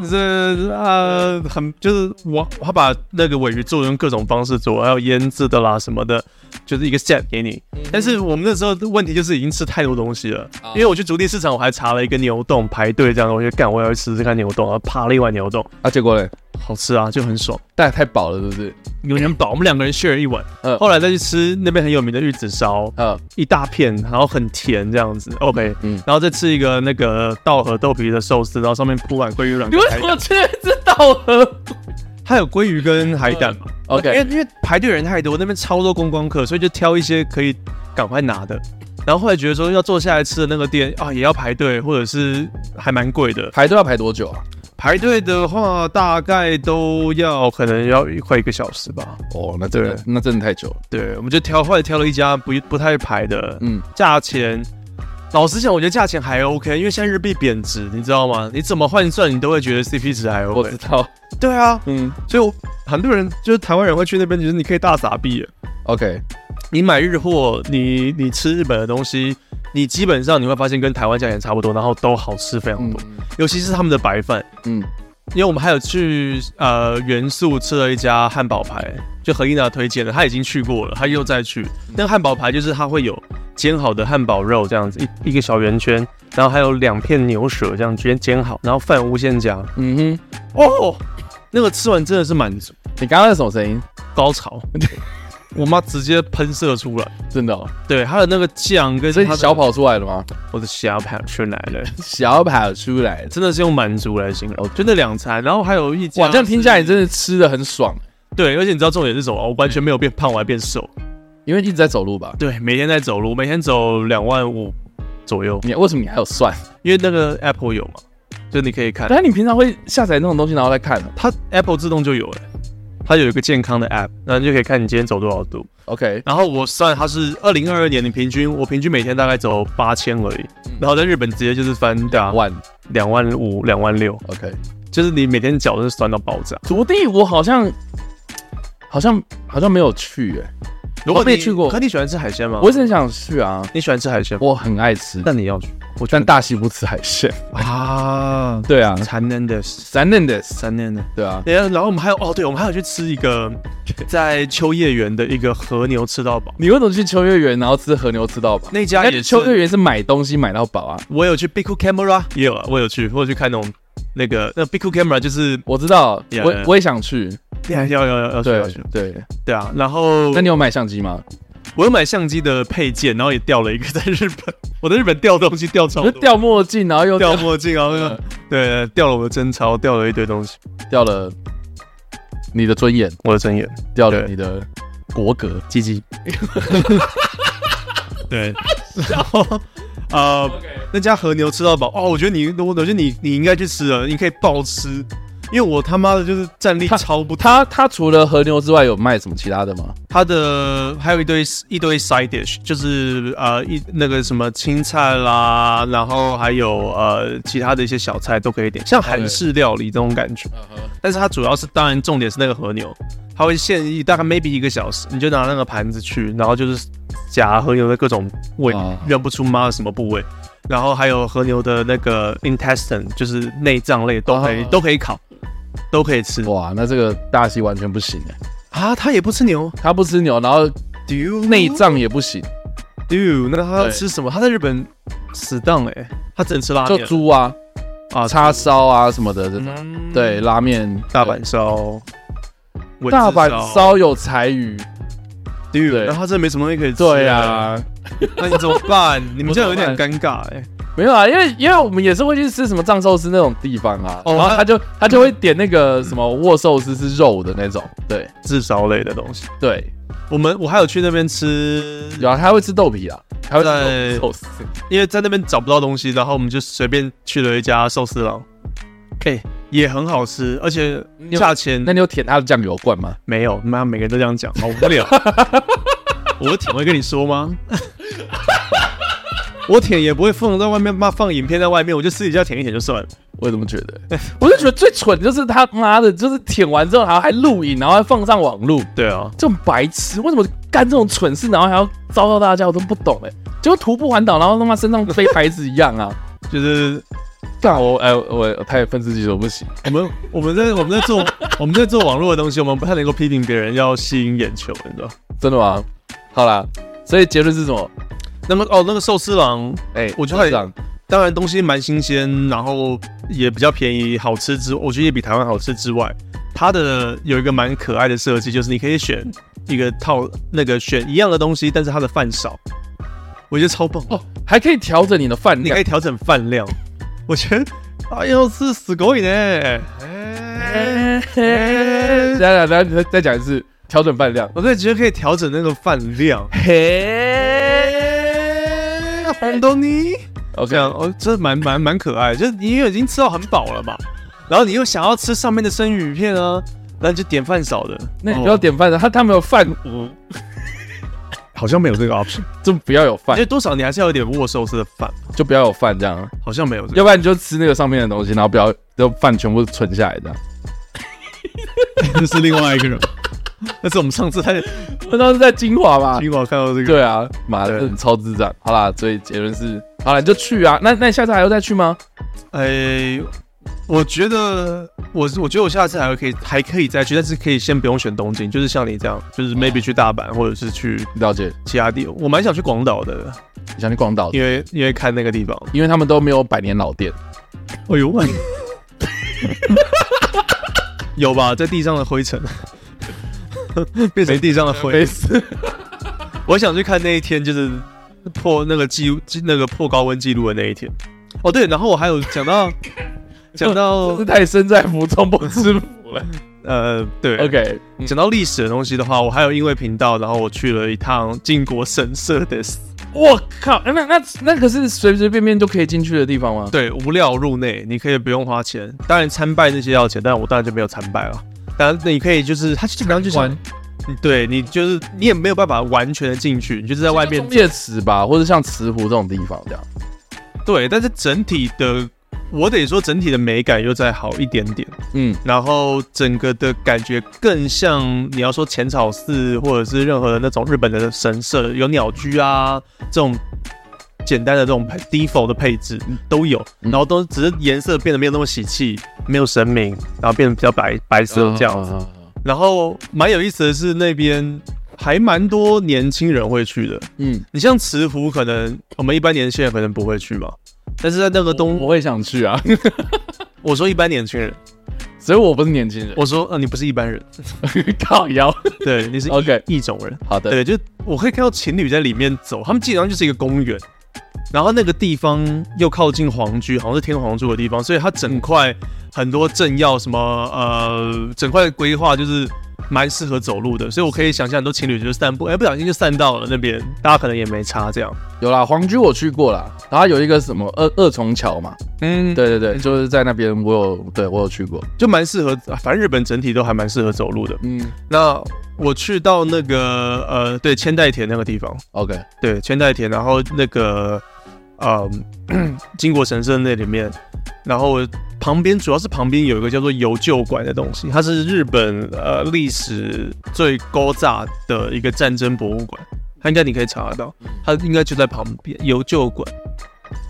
这啊很就是我他把那个尾鱼做成各种方式做，还有腌制的啦什么的。就是一个 set 给你，但是我们那时候的问题就是已经吃太多东西了，因为我去竹地市场，我还查了一个牛洞排队这样的，我就干我要去吃这看牛洞，然后扒了一碗牛洞啊，结果嘞好吃啊，就很爽，但也太饱了，是不是？有点饱，我们两个人 share 一碗，嗯，后来再去吃那边很有名的玉子烧，嗯，一大片，然后很甜这样子，OK，嗯，然后再吃一个那个稻荷豆皮的寿司，然后上面铺满鲑鱼卵，你为什么吃的是稻荷？它有鲑鱼跟海胆嘛？OK，因为因为排队人太多，那边超多观光客，所以就挑一些可以赶快拿的。然后后来觉得说要坐下来吃的那个店啊，也要排队，或者是还蛮贵的。排队要排多久啊？排队的话大概都要可能要快一个小时吧。哦，那这个那真的太久了。对，我们就挑后来挑了一家不不太排的，嗯，价钱。老实讲，我觉得价钱还 OK，因为现在日币贬值，你知道吗？你怎么换算，你都会觉得 CP 值还 OK。我知道，对啊，嗯，所以我很多人就是台湾人会去那边，就是你可以大傻币。OK，你买日货，你你吃日本的东西，你基本上你会发现跟台湾价钱差不多，然后都好吃非常多，嗯、尤其是他们的白饭，嗯。因为我们还有去呃元素吃了一家汉堡排，就何一娜推荐的，他已经去过了，他又再去。那个汉堡排就是它会有煎好的汉堡肉这样子一一个小圆圈，然后还有两片牛舌这样煎煎好，然后饭无限加。嗯哼，哦，那个吃完真的是满足。你刚刚是什么声音？高潮。我妈直接喷射出来，真的、哦。对，它的那个酱跟所以小跑出来了吗？我的小跑出来了，小跑出来，真的是用满足来形容。哦，就那两餐，然后还有一家，哇，这样听起来你真的吃的很爽。对，而且你知道重点是什么？我完全没有变胖，我还变瘦，因为一直在走路吧？对，每天在走路，每天走两万五左右。你为什么你还有算？因为那个 Apple 有嘛，就你可以看。但你平常会下载那种东西然后再看？它 Apple 自动就有了。它有一个健康的 App，那你就可以看你今天走多少度。OK，然后我算它是二零二二年的平均，我平均每天大概走八千而已。嗯、然后在日本直接就是翻两万、两万五、两万六。OK，就是你每天脚都是酸到爆炸。筑地我好像好像好像没有去哎、欸，如果没去过。可你喜欢吃海鲜吗？我是很想去啊。你喜欢吃海鲜？我很爱吃，但你要去。我但大西不吃海鲜啊，对啊，残忍的，残忍的，残忍的，对啊。然后我们还有哦，对，我们还有去吃一个 在秋叶原的一个和牛吃到饱。你为什么去秋叶原然后吃和牛吃到饱？那家也秋叶原是买东西买到饱啊。我有去 Biku Camera 也有啊，我有去，我有去看那种那个那 Biku Camera 就是我知道，我我也想去，要要要要去要去，对对啊。然后那你有买相机吗？我有买相机的配件，然后也掉了一个在日本。我在日本掉东西掉超多，掉墨镜，然后又掉墨镜，然后那个 对，掉了我的真钞，掉了一堆东西，掉了你的尊严，我的尊严，掉了你的国格，鸡鸡。对，然后呃，那家和牛吃到饱哦，我觉得你，我我觉得你你应该去吃了，你可以暴吃。因为我他妈的就是战力超不他，他他除了和牛之外有卖什么其他的吗？他的还有一堆一堆 side dish，就是呃一那个什么青菜啦，然后还有呃其他的一些小菜都可以点，像韩式料理这种感觉。但是它主要是当然重点是那个和牛，它会现役大概 maybe 一个小时，你就拿那个盘子去，然后就是夹和牛的各种味，认不出妈的什么部位，然后还有和牛的那个 intestine，就是内脏类都可以都可以烤。都可以吃。哇，那这个大西完全不行哎啊，他也不吃牛，他不吃牛，然后内脏也不行，dude，那他要吃什么？他在日本死当哎，他只能吃拉面，就猪啊啊叉烧啊什么的对，拉面。大阪烧，大阪烧有柴鱼，dude，然后他这没什么东西可以吃，对呀，那你怎么办？你们这样有点尴尬哎。没有啊，因为因为我们也是会去吃什么藏寿司那种地方啊，然后他就他就会点那个什么握寿司是肉的那种，对，炙烧类的东西。对，我们我还有去那边吃，有啊，他会吃豆皮啊，他会吃寿司，因为在那边找不到东西，然后我们就随便去了一家寿司郎，可以，也很好吃，而且价钱。那你有舔他的酱油罐吗？没有，妈，每个人都这样讲，好无聊。我舔会跟你说吗？我舔也不会放在外面，妈放影片在外面，我就私底下舔一舔就算了。我也这么觉得，我就觉得最蠢就是他妈的，就是舔完之后还还录影，然后还放上网络。对啊，这种白痴为什么干这种蠢事，然后还要遭到大家，我都不懂哎。就徒步环岛，然后他妈身上飞牌子一样啊，就是干我哎我，我太愤世嫉俗不行。我们我们在我们在做我们在做网络的东西，我们不太能够批评别人，要吸引眼球，你知道？真的吗？好啦，所以结论是什么？那么哦，那个寿司郎，哎、欸，我觉得长当然东西蛮新鲜，然后也比较便宜，好吃之，我觉得也比台湾好吃之外，它的有一个蛮可爱的设计，就是你可以选一个套，那个选一样的东西，但是它的饭少，我觉得超棒。哦，还可以调整你的饭量，你可以调整饭量，我觉得哎呦是死狗瘾呢，哎，来来来，再再讲一次调整饭量，我觉得直接可以调整那个饭量，嘿。红豆泥，OK 啊，哦，这蛮蛮蛮可爱，就是你因为已经吃到很饱了嘛，然后你又想要吃上面的生鱼片啊，那你就点饭少的，那你不要点饭的，他他没有饭，嗯，好像没有这个 option，就不要有饭，因为多少你还是要有点握寿司的饭，就不要有饭这样，好像没有，要不然你就吃那个上面的东西，然后不要，就饭全部存下来这样，这是另外一个人。那是我们上次在，我 当时在金华吧，金华看到这个，对啊，妈的，对超智障。好啦，所以结论是，好了，你就去啊。那那你下次还要再去吗？哎、欸，我觉得我我觉得我下次还会可以还可以再去，但是可以先不用选东京，就是像你这样，就是 maybe 去大阪或者是去了解其他地。我蛮想去广岛的，你想去广岛，因为因为看那个地方，因为他们都没有百年老店。哎呦喂，有吧，在地上的灰尘。变成地上的 灰。我想去看那一天，就是破那个记录，那个破高温记录的那一天。哦，对，然后我还有讲到，讲到是太身在福中不知福了。呃，对，OK，讲到历史的东西的话，我还有因为频道，然后我去了一趟靖国神社的。我靠，那那那可是随随便便就可以进去的地方吗？对，无料入内，你可以不用花钱。当然参拜那些要钱，但我当然就没有参拜了。当然，你可以就是，他基本上就是，对你就是你也没有办法完全的进去，你就是在外面。借池吧，或者像慈湖这种地方这样。对，但是整体的，我得说整体的美感又再好一点点。嗯，然后整个的感觉更像你要说浅草寺或者是任何的那种日本的神社，有鸟居啊这种。简单的这种 default 的配置都有，然后都只是颜色变得没有那么喜气，没有神明，然后变得比较白白色这样子。然后蛮有意思的是那边还蛮多年轻人会去的。嗯，你像慈湖，可能我们一般年轻人可能不会去嘛，但是在那个东，我会想去啊。我说一般年轻人，所以我不是年轻人。我说，呃，你不是一般人，靠腰。对，你是 OK 异种人。好的，对，就我可以看到情侣在里面走，他们基本上就是一个公园，然后那个地方又靠近皇居，好像是天皇住的地方，所以它整块很多政要什么呃，整块规划就是。蛮适合走路的，所以我可以想象很多情侣就是散步，哎、欸，不小心就散到了那边，大家可能也没差这样。有啦，皇居我去过啦，然后有一个什么二二重桥嘛，嗯，对对对，就是在那边我有，对我有去过，就蛮适合，反正日本整体都还蛮适合走路的。嗯，那我去到那个呃，对，千代田那个地方，OK，对，千代田，然后那个呃，靖国神社那里面，然后。旁边主要是旁边有一个叫做游旧馆的东西，它是日本呃历史最高炸的一个战争博物馆，它应该你可以查得到，它应该就在旁边游旧馆。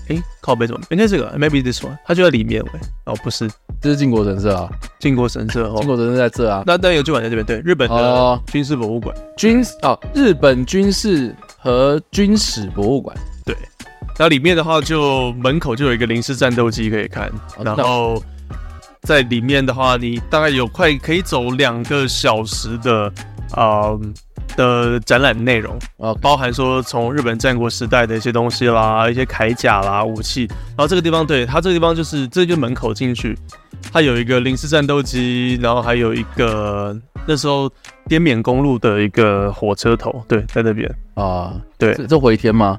诶、欸，靠背怎么？应该这个，maybe this one，它就在里面喂。哦，不是，这是靖国神社啊，靖国神社哦，靖国神社在这啊。那那游旧馆在这边，对，日本的军事博物馆，军哦，日本军事和军史博物馆，对。那里面的话，就门口就有一个零式战斗机可以看，然后在里面的话，你大概有快可以走两个小时的啊、呃、的展览内容啊，包含说从日本战国时代的一些东西啦，一些铠甲啦、武器，然后这个地方对它这个地方就是这就门口进去，它有一个零式战斗机，然后还有一个那时候滇缅公路的一个火车头，对，在那边啊，对，这这回天吗？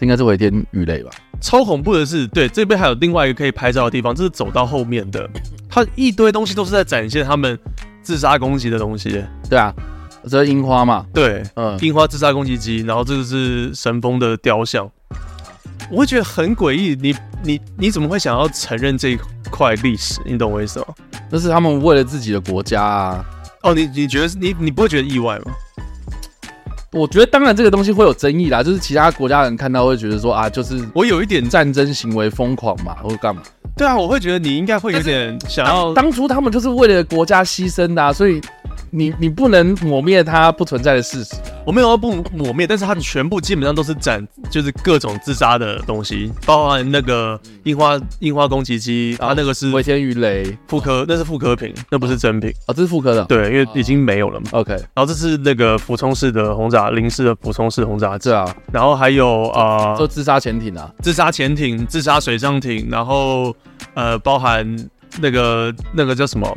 应该是回天鱼雷吧。超恐怖的是，对，这边还有另外一个可以拍照的地方，这是走到后面的，它一堆东西都是在展现他们自杀攻击的东西。对啊，这是樱花嘛？对，嗯，樱花自杀攻击机，然后这个是神风的雕像，我会觉得很诡异。你你你怎么会想要承认这一块历史？你懂我意思吗？那是他们为了自己的国家啊。哦，你你觉得你你不会觉得意外吗？我觉得当然这个东西会有争议啦，就是其他国家人看到会觉得说啊，就是我有一点战争行为疯狂嘛，或者干嘛？对啊，我会觉得你应该会有点想要。当初他们就是为了国家牺牲的啊，所以。你你不能抹灭它不存在的事实，我没有要不抹灭，但是它全部基本上都是展，就是各种自杀的东西，包含那个樱花樱花攻击机，然后那个是尾田鱼雷。复刻，那是复刻品，那不是真品。啊，这是复刻的，对，因为已经没有了嘛。OK，然后这是那个俯冲式的轰炸，零式的俯冲式轰炸机。啊，然后还有啊，做自杀潜艇啊，自杀潜艇、自杀水上艇，然后呃，包含那个那个叫什么？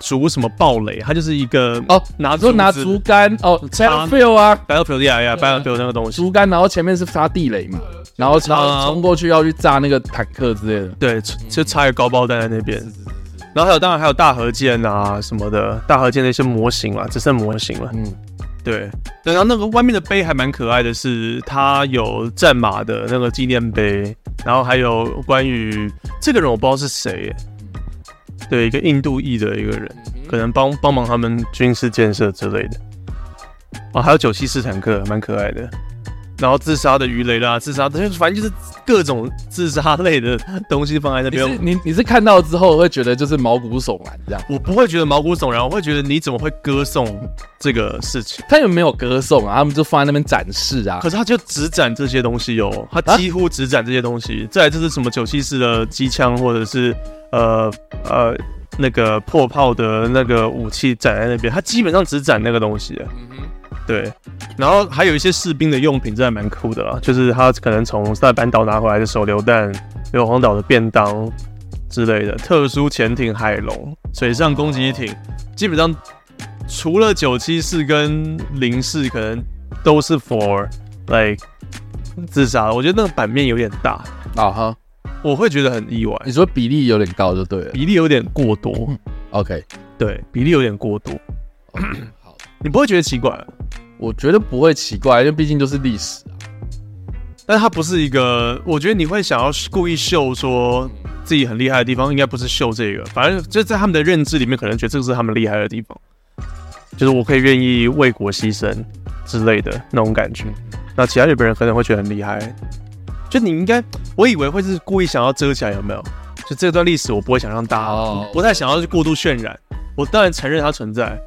竹什么暴雷？它就是一个哦，拿就拿竹竿哦，Battlefield 啊，Battlefield 呀呀，Battlefield 那个东西，竹竿，然后前面是发地雷嘛，然后冲冲过去要去炸那个坦克之类的，对，就插一个高爆弹在那边，然后还有当然还有大和舰啊什么的，大和舰的一些模型啦，只剩模型了，嗯，对，对，然后那个外面的碑还蛮可爱的，是它有战马的那个纪念碑，然后还有关于这个人我不知道是谁。对，一个印度裔的一个人，可能帮帮忙他们军事建设之类的。哦，还有九七式坦克，蛮可爱的。然后自杀的鱼雷啦，自杀的，反正就是各种自杀类的东西放在那边。你你是看到之后会觉得就是毛骨悚然这样？我不会觉得毛骨悚然，我会觉得你怎么会歌颂这个事情？他有没有歌颂啊？他们就放在那边展示啊。可是他就只展这些东西哦，他几乎只展这些东西。啊、再来就是什么九七式的机枪，或者是呃呃那个破炮的那个武器展在那边，他基本上只展那个东西。嗯哼。对，然后还有一些士兵的用品，真的蛮酷的啦，就是他可能从塞班岛拿回来的手榴弹、硫磺岛的便当之类的，特殊潜艇海龙、水上攻击艇，基本上除了九七式跟零式，可能都是 for like 自杀。我觉得那个版面有点大啊哈，我会觉得很意外。你说比例有点高就对了，比例有点过多。嗯、OK，对，比例有点过多。好，你不会觉得奇怪？我觉得不会奇怪，因为毕竟就是历史啊。但是它不是一个，我觉得你会想要故意秀说自己很厉害的地方，应该不是秀这个。反正就在他们的认知里面，可能觉得这个是他们厉害的地方，就是我可以愿意为国牺牲之类的那种感觉。那其他日本人可能会觉得很厉害。就你应该，我以为会是故意想要遮起来，有没有？就这段历史，我不会想让大家，不太想要去过度渲染。我当然承认它存在。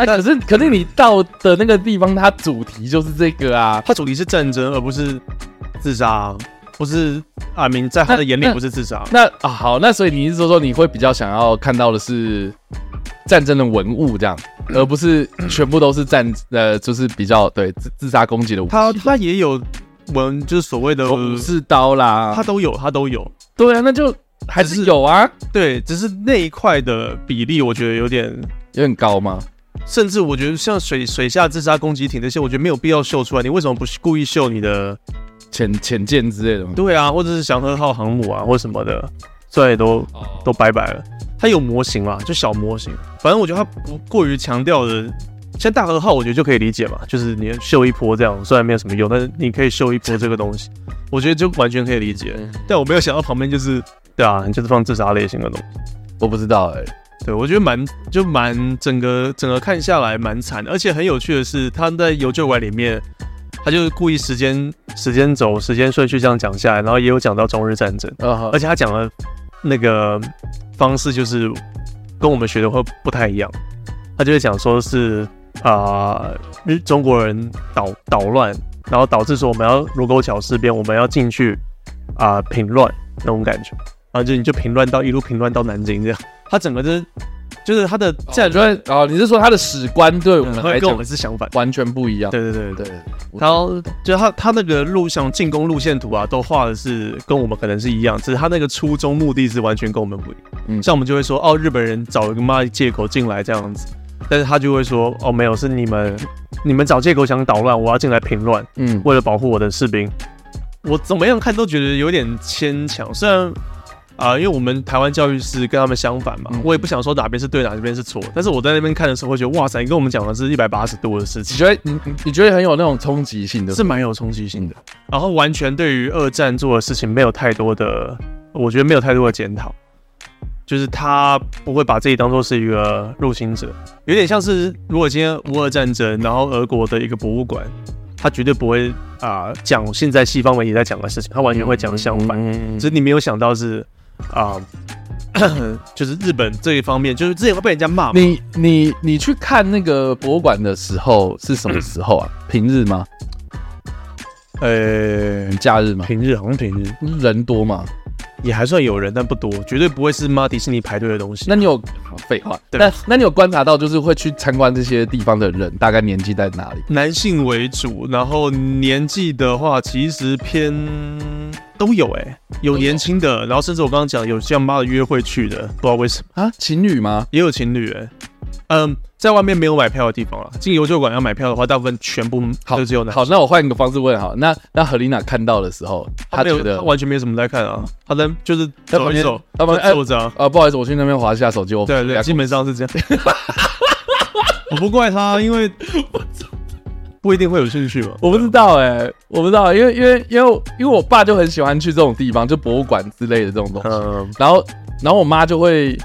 哎，可是，可是你到的那个地方，它主题就是这个啊，它主题是战争，而不是自杀啊。不是阿明在他的眼里不是自杀。那啊好，那所以你是说说你会比较想要看到的是战争的文物这样，而不是全部都是战呃，就是比较对自自杀攻击的武器。他他也有文，就是所谓的武士刀啦，他都有，他都有。对啊，那就还是有啊。对，只是那一块的比例，我觉得有点有点高吗？甚至我觉得像水水下自杀攻击艇这些，我觉得没有必要秀出来。你为什么不故意秀你的潜潜舰之类的吗？对啊，或者是祥和号航母啊，或什么的，这也都、哦、都拜拜了。它有模型嘛，就小模型。反正我觉得它不过于强调的，像大和号，我觉得就可以理解嘛，就是你秀一波这样，虽然没有什么用，但是你可以秀一波这个东西，我觉得就完全可以理解。但我没有想到旁边就是，对啊，就是放自杀类型的东西，我不知道哎、欸。对，我觉得蛮就蛮整个整个看下来蛮惨的，而且很有趣的是，他在游救馆里面，他就是故意时间时间轴时间顺序这样讲下来，然后也有讲到中日战争，uh. 而且他讲的那个方式就是跟我们学的会不太一样，他就会讲说是啊，日、呃、中国人捣捣乱，然后导致说我们要卢沟桥事变，我们要进去啊、呃、平乱那种感觉，然后就你就平乱到一路平乱到南京这样。他整个就是，就是他的战争哦，你是说他的史观对我们来讲跟我们是相反，完全不一样。对对对对，然后就他他那个路上进攻路线图啊，都画的是跟我们可能是一样，只是他那个初衷目的是完全跟我们不一样。嗯，像我们就会说哦，日本人找一个妈的借口进来这样子，但是他就会说哦，没有，是你们你们找借口想捣乱，我要进来平乱。嗯，为了保护我的士兵，我怎么样看都觉得有点牵强，虽然。啊、呃，因为我们台湾教育是跟他们相反嘛，嗯、我也不想说哪边是对，哪边是错。但是我在那边看的时候，会觉得哇塞，你跟我们讲的是一百八十度的事情。你觉得你你觉得很有那种冲击性的，是蛮有冲击性的。然后完全对于二战做的事情没有太多的，我觉得没有太多的检讨，就是他不会把自己当做是一个入侵者，有点像是如果今天乌俄战争，然后俄国的一个博物馆，他绝对不会啊讲现在西方媒体在讲的事情，他完全会讲相反。嗯嗯嗯、只是你没有想到是。啊，uh, 就是日本这一方面，就是之前会被人家骂。你你你去看那个博物馆的时候是什么时候啊？平日吗？呃、欸，假日吗？平日，好像平日。人多吗？也还算有人，但不多，绝对不会是妈迪士尼排队的东西。那你有废话？对那那你有观察到，就是会去参观这些地方的人，大概年纪在哪里？男性为主，然后年纪的话，其实偏都有哎、欸，有年轻的，然后甚至我刚刚讲有像妈的约会去的，不知道为什么啊？情侣吗？也有情侣哎、欸。嗯，在外面没有买票的地方了。进游秀馆要买票的话，大部分全部都只有男。好，那我换一个方式问好，那那何丽娜看到的时候，她觉得他完全没什么在看啊，她在就是走一走，他们坐着啊。啊，不好意思，我去那边滑一下手机。我对对，基本上是这样。我不怪他，因为不一定会有兴趣嘛。我不知道哎、欸，我不知道，因为因为因为因为我爸就很喜欢去这种地方，就博物馆之类的这种东西。嗯，然后然后我妈就会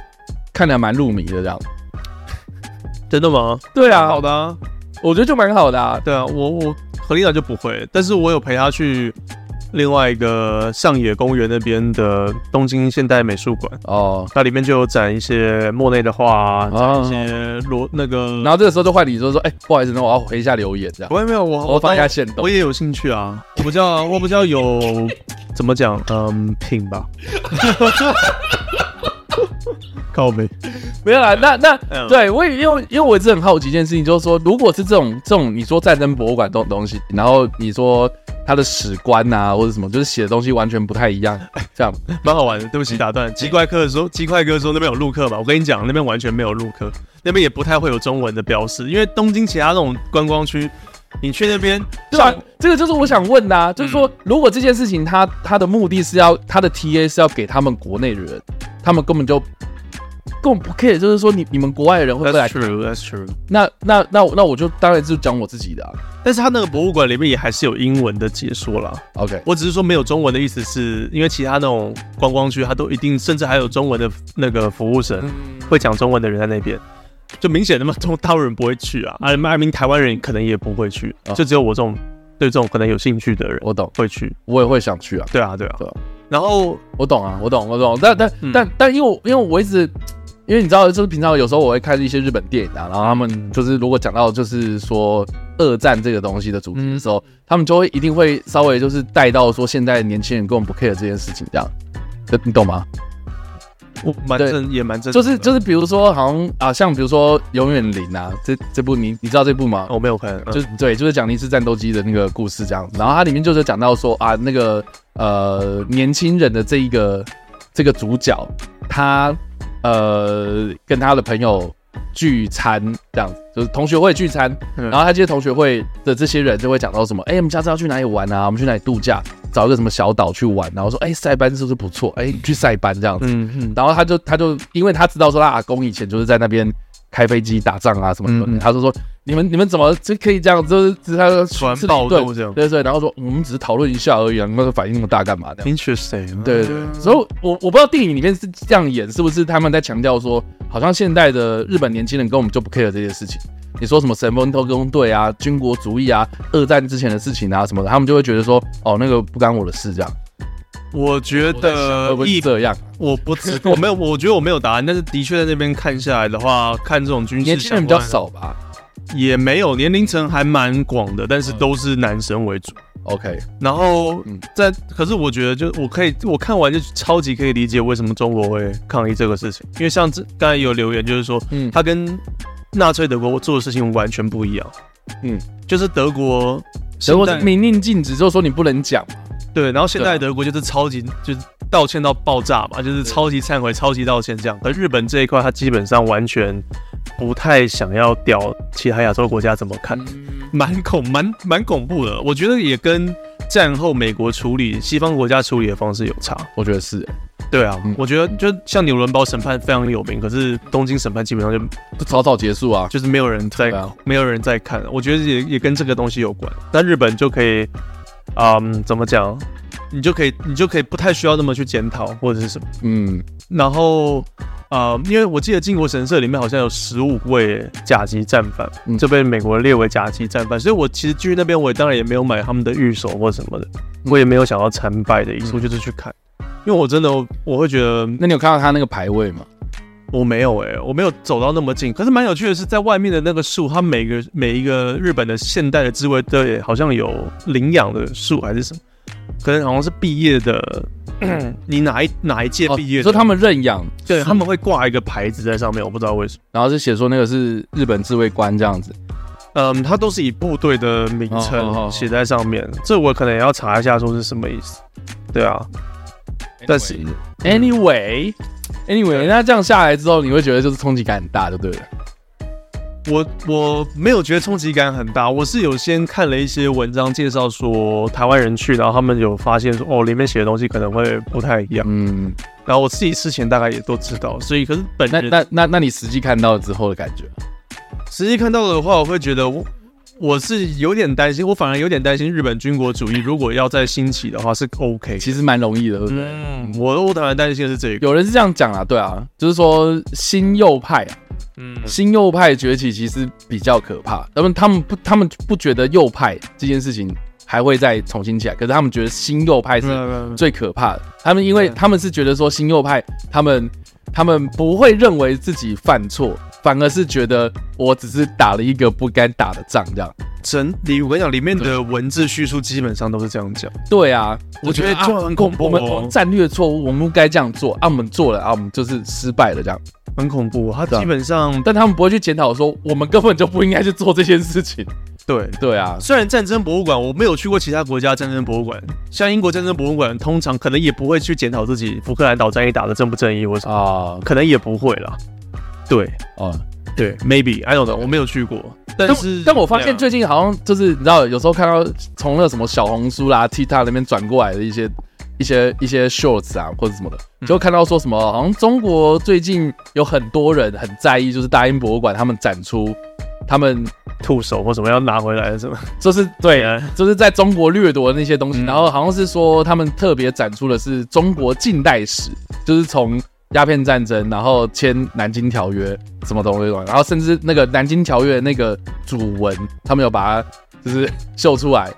看得蛮入迷的这样。真的吗？对啊，好的啊，我觉得就蛮好的啊。对啊，我我何丽娜就不会，但是我有陪她去另外一个上野公园那边的东京现代美术馆哦，那里面就有展一些莫内的画啊，展一些罗那个，然后这个时候就换你说说，哎，不好意思，那我要回一下留言这样。我也没有，我我放一下线动，我也有兴趣啊，我比较我比较有怎么讲，嗯，品吧。靠北，没有啦。那那、嗯、对我也因为因为我一直很好奇一件事情，就是说，如果是这种这种你说战争博物馆这种东西，然后你说它的史观啊或者什么，就是写的东西完全不太一样，这样蛮好玩的。对不起，打断。鸡块哥说，鸡块哥说那边有陆客吧？我跟你讲，那边完全没有陆客，那边也不太会有中文的标识，因为东京其他那种观光区，你去那边，对吧？这个就是我想问的，啊，就是说，如果这件事情他他的目的是要他的 TA 是要给他们国内的人，他们根本就。根本不 care，就是说你你们国外的人会不会来？That's true, that's true。那那那那我就当然就讲我自己的啊。但是他那个博物馆里面也还是有英文的解说啦。OK，我只是说没有中文的意思是因为其他那种观光区，他都一定甚至还有中文的那个服务生，会讲中文的人在那边，就明显的嘛，中大陆人不会去啊。啊，明明台湾人可能也不会去，就只有我这种对这种可能有兴趣的人，我懂会去，我也会想去啊。对啊，对啊，对啊。然后我懂啊，我懂，我懂。但但但但因为因为我一直。因为你知道，就是平常有时候我会看一些日本电影啊，然后他们就是如果讲到就是说二战这个东西的主题的时候，嗯、他们就会一定会稍微就是带到说现在年轻人根本不 care 这件事情，这样，你懂吗？我蛮正也蛮正，就是就是比如说好像啊，像比如说永远零啊，这这部你你知道这部吗？我没有看，嗯、就是对，就是讲尼斯战斗机的那个故事这样子，然后它里面就是讲到说啊，那个呃年轻人的这一个这个主角他。呃，跟他的朋友聚餐这样子，就是同学会聚餐，嗯、然后他这些同学会的这些人就会讲到什么，哎、欸，我们下次要去哪里玩啊？我们去哪里度假？找一个什么小岛去玩？然后说，哎、欸，塞班是不是不错？哎、欸，去塞班这样子。嗯嗯。然后他就他就因为他知道说他阿公以前就是在那边开飞机打仗啊什么什么，嗯嗯他就说。你们你们怎么就可以这样？就是他说吃暴动这样，对对。然后说我们只是讨论一下而已啊，你们反应那么大干嘛 的？Interesting。对对。所以我我不知道电影里面是这样演，是不是他们在强调说，好像现代的日本年轻人跟我们就不 care 这些事情。你说什么神风特工队啊、军国主义啊、二战之前的事情啊什么的，他们就会觉得说，哦，那个不干我的事这样。我觉得一这样，我不知 我没有，我觉得我没有答案。但是的确在那边看下来的话，看这种军事年轻人比较少吧。也没有年龄层还蛮广的，但是都是男生为主。OK，然后在可是我觉得就我可以我看完就超级可以理解为什么中国会抗议这个事情，因为像这刚才有留言就是说，嗯，他跟纳粹德国做的事情完全不一样。嗯，就是德国德国是明令禁止，就是说你不能讲。对，然后现在德国就是超级就是道歉到爆炸嘛，就是超级忏悔、超级道歉这样。而日本这一块，他基本上完全。不太想要屌其他亚洲国家怎么看，蛮恐蛮蛮恐怖的。我觉得也跟战后美国处理西方国家处理的方式有差。我觉得是、欸，对啊，嗯、我觉得就像纽伦堡审判非常有名，可是东京审判基本上就早早结束啊，就是没有人在，啊、没有人在看。我觉得也也跟这个东西有关。但日本就可以，嗯，怎么讲？你就可以，你就可以不太需要那么去检讨或者是什么，嗯，然后。啊、呃，因为我记得靖国神社里面好像有十五位甲级战犯，嗯、就被美国列为甲级战犯，所以我其实去那边，我也当然也没有买他们的御守或什么的，我也没有想要参拜的意思，嗯、就是去看，因为我真的我会觉得，那你有看到他那个牌位吗？我没有哎、欸，我没有走到那么近，可是蛮有趣的是，在外面的那个树，它每个每一个日本的现代的自卫队好像有领养的树还是什么，可能好像是毕业的。你哪一哪一届毕业？说他们认养，对，他们会挂一个牌子在上面，我不知道为什么。然后是写说那个是日本自卫官这样子。嗯，它都是以部队的名称写在上面，这我可能也要查一下，说是什么意思。对啊，但是 anyway anyway，那这样下来之后，你会觉得就是冲击感很大，就对了。我我没有觉得冲击感很大，我是有先看了一些文章介绍说台湾人去，然后他们有发现说哦，里面写的东西可能会不太一样，嗯，然后我自己之前大概也都知道，所以可是本那那那那你实际看到之后的感觉，实际看到的话，我会觉得我我是有点担心，我反而有点担心日本军国主义如果要再兴起的话是 OK，其实蛮容易的，嗯，我我当然担心的是这个，有人是这样讲啊，对啊，就是说新右派啊。嗯，新右派崛起其实比较可怕。他们他们不他们不觉得右派这件事情还会再重新起来，可是他们觉得新右派是最可怕的。他们因为他们是觉得说新右派，他们他们不会认为自己犯错，反而是觉得我只是打了一个不该打的仗，这样。整理我跟你讲，里面的文字叙述基本上都是这样讲。对啊，我觉得就很恐怖。我们战略错误，我们不该这样做啊，我们做了啊，我们就是失败了这样。很恐怖，他基本上，但他们不会去检讨说，我们根本就不应该去做这件事情。对对啊，虽然战争博物馆我没有去过其他国家战争博物馆，像英国战争博物馆，通常可能也不会去检讨自己福克兰岛战役打得正不正义，或者啊，可能也不会啦。对啊，对，maybe I don't know，我没有去过，但是但我发现最近好像就是你知道，有时候看到从那什么小红书啦、TikTok 那边转过来的一些。一些一些 shorts 啊，或者什么的，就看到说什么，好像中国最近有很多人很在意，就是大英博物馆他们展出他们兔手或什么要拿回来的什么，就是对，就是在中国掠夺的那些东西，然后好像是说他们特别展出的是中国近代史，就是从鸦片战争，然后签南京条约什么东西，然后甚至那个南京条约那个主文，他们有把它就是秀出来。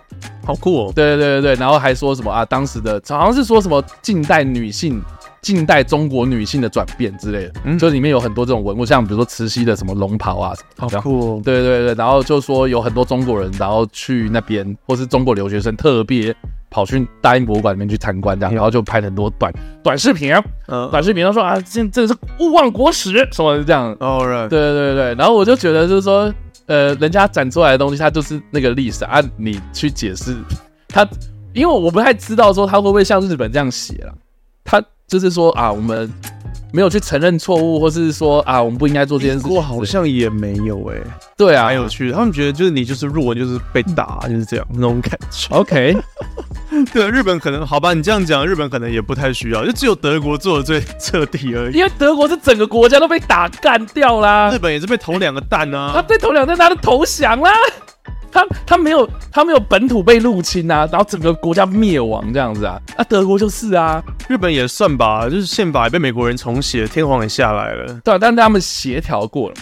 好酷哦！对对对对对，然后还说什么啊？当时的好像是说什么近代女性近代中国女性的转变之类的，嗯就里面有很多这种文物，像比如说慈禧的什么龙袍啊，好这样酷哦。对对对，然后就说有很多中国人，然后去那边，或是中国留学生特别跑去大英博物馆里面去参观，这样，然后就拍很多短短视频，嗯短视频都说啊，这这是勿忘国史什么这样，，All right，对对对，然后我就觉得就是说，呃，人家展出来的东西，它就是那个历史啊，你去解释它，因为我不太知道说他会不会像日本这样写了，他就是说啊，我们没有去承认错误，或是说啊，我们不应该做这件事情。不过好像也没有哎、对啊，蛮有趣的。他们觉得就是你就是弱，就是被打，就是这样那种感觉。OK，对，日本可能好吧，你这样讲，日本可能也不太需要，就只有德国做的最彻底而已。因为德国是整个国家都被打干掉啦日，本也是被投两个弹他啊。被投两个弹他都投降啦。他他没有他没有本土被入侵啊，然后整个国家灭亡这样子啊，啊德国就是啊，日本也算吧，就是宪法也被美国人重写，天皇也下来了，对啊，但是他们协调过了。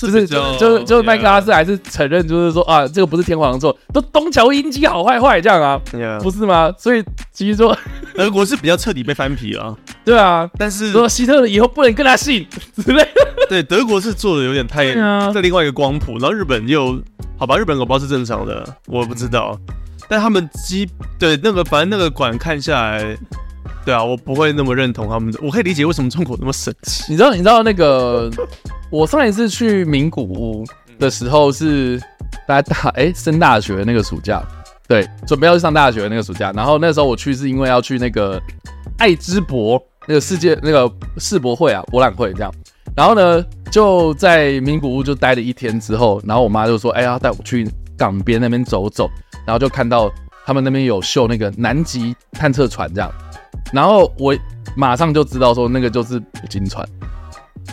就是就是就是麦克阿瑟还是承认，就是说啊，这个不是天皇做，都东桥英机好坏坏这样啊。不是吗？所以其实说，德国是比较彻底被翻皮了，对啊，但是说希特勒以后不能跟他姓 之类的，对德国是做的有点太在另外一个光谱，然后日本又好吧，日本我不知道是正常的，我不知道，但他们基对那个反正那个馆看下来，对啊，我不会那么认同他们的，我可以理解为什么中国那么神奇。你知道你知道那个我上一次去名古屋的时候是大家大哎升大学那个暑假，对，准备要去上大学那个暑假，然后那时候我去是因为要去那个爱知博那个世界那个世博会啊博览会这样，然后呢就在名古屋就待了一天之后，然后我妈就说哎呀带我去港边那边走走，然后就看到他们那边有秀那个南极探测船这样，然后我马上就知道说那个就是捕鲸船。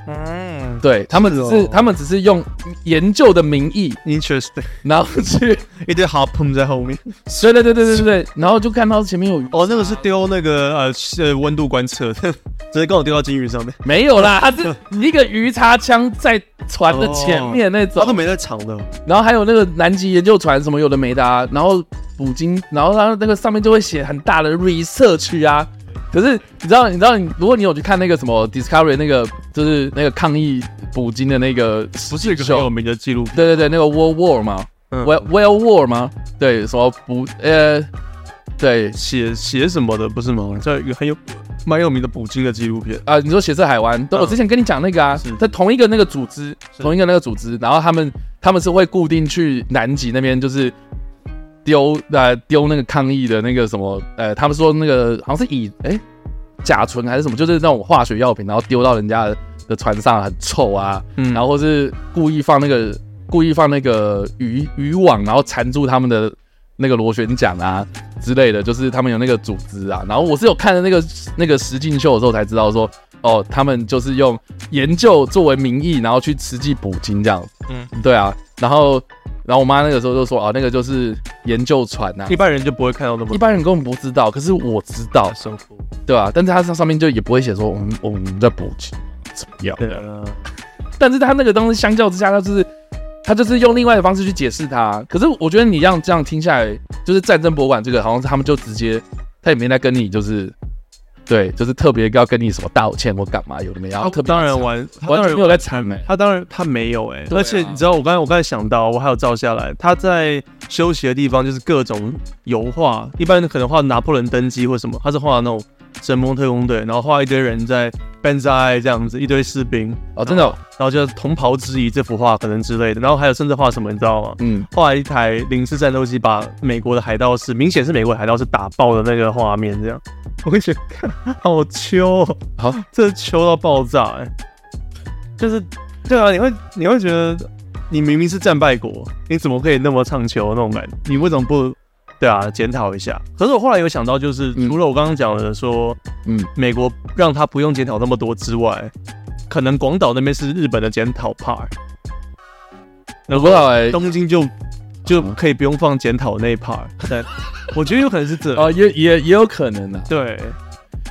嗯对他们只是、他们只是用研究的名义，，interesting，然后去，一堆 harpoon 在后面。对对对对对对对，然后就看到前面有鱼哦，那个是丢那个呃呃温度观测，直接刚好丢到金鱼上面，没有啦？它是一个鱼叉枪在船的前面那种，然后都没在长的。然后还有那个南极研究船什么有的没的啊，然后捕鲸，然后它那个上面就会写很大的 research 啊。可是你知道，你知道你如果你有去看那个什么 Discovery 那个就是那个抗议捕鲸的那个，不是一个很有名的纪录。片，对对对，那个 World War 嘛。嗯，Well Well War 吗？对，什么捕呃，对。写写什么的不是吗？在一个很有蛮有名的捕鲸的纪录片，啊，你说血色海湾，对，嗯我之前跟你讲那个啊，在同一个那个组织，同一个那个组织，然后他们他们是会固定去南极那边，就是丢呃丢那个抗议的那个什么呃，他们说那个好像是以哎、甲醇还是什么，就是那种化学药品，然后丢到人家的的船上很臭啊，嗯然后或是故意放那个故意放那个渔渔网，然后缠住他们的那个螺旋桨啊之类的，就是他们有那个组织啊。然后我是有看了那个那个实境秀的时候才知道说，哦，他们就是用研究作为名义，然后去实际捕鲸这样。嗯嗯，对啊。然后然后我妈那个时候就说，哦，那个就是研究船呐、啊一。般人就不会看到那么一般人根本不知道，可是我知道，生活。对吧、但是它上上面就也不会写说我们我们在补给怎么样。对啊，但是他那个东西相较之下，他就是他就是用另外的方式去解释它。可是我觉得你这样这样听下来，就是战争博物馆这个，好像是他们就直接他也没在跟你就是对，就是特别要跟你什么道歉或干嘛，有的没有。他特别当然完，他当然完全没有在参美。他当然他没有哎、而且你知道我刚才我刚才想到，我还有照下来，他在休息的地方就是各种油画，一般可能画拿破仑登基或什么，他是画那种神风特工队，然后画一堆人在 Banzai 这样子，一堆士兵，哦，真的哦、然后就同袍之谊这幅画可能之类的，然后还有甚至画什么你知道吗？嗯，画一台零式战斗机把美国的海盗是，明显是美国海盗是打爆的那个画面，这样，我会觉得看好秋、哦，好，这秋到爆炸、欸，就是对啊，你会你会觉得你明明是战败国，你怎么可以那么唱秋那种感觉？你为什么不对啊检讨一下？可是我后来有想到，就是、嗯。除了我刚刚讲的说，嗯，美国让他不用检讨那么多之外，可能广岛那边是日本的检讨 part，我不知道哎、东京就就可以不用放检讨那一 part，但 我觉得有可能是这，哦，也也也有可能啊，对，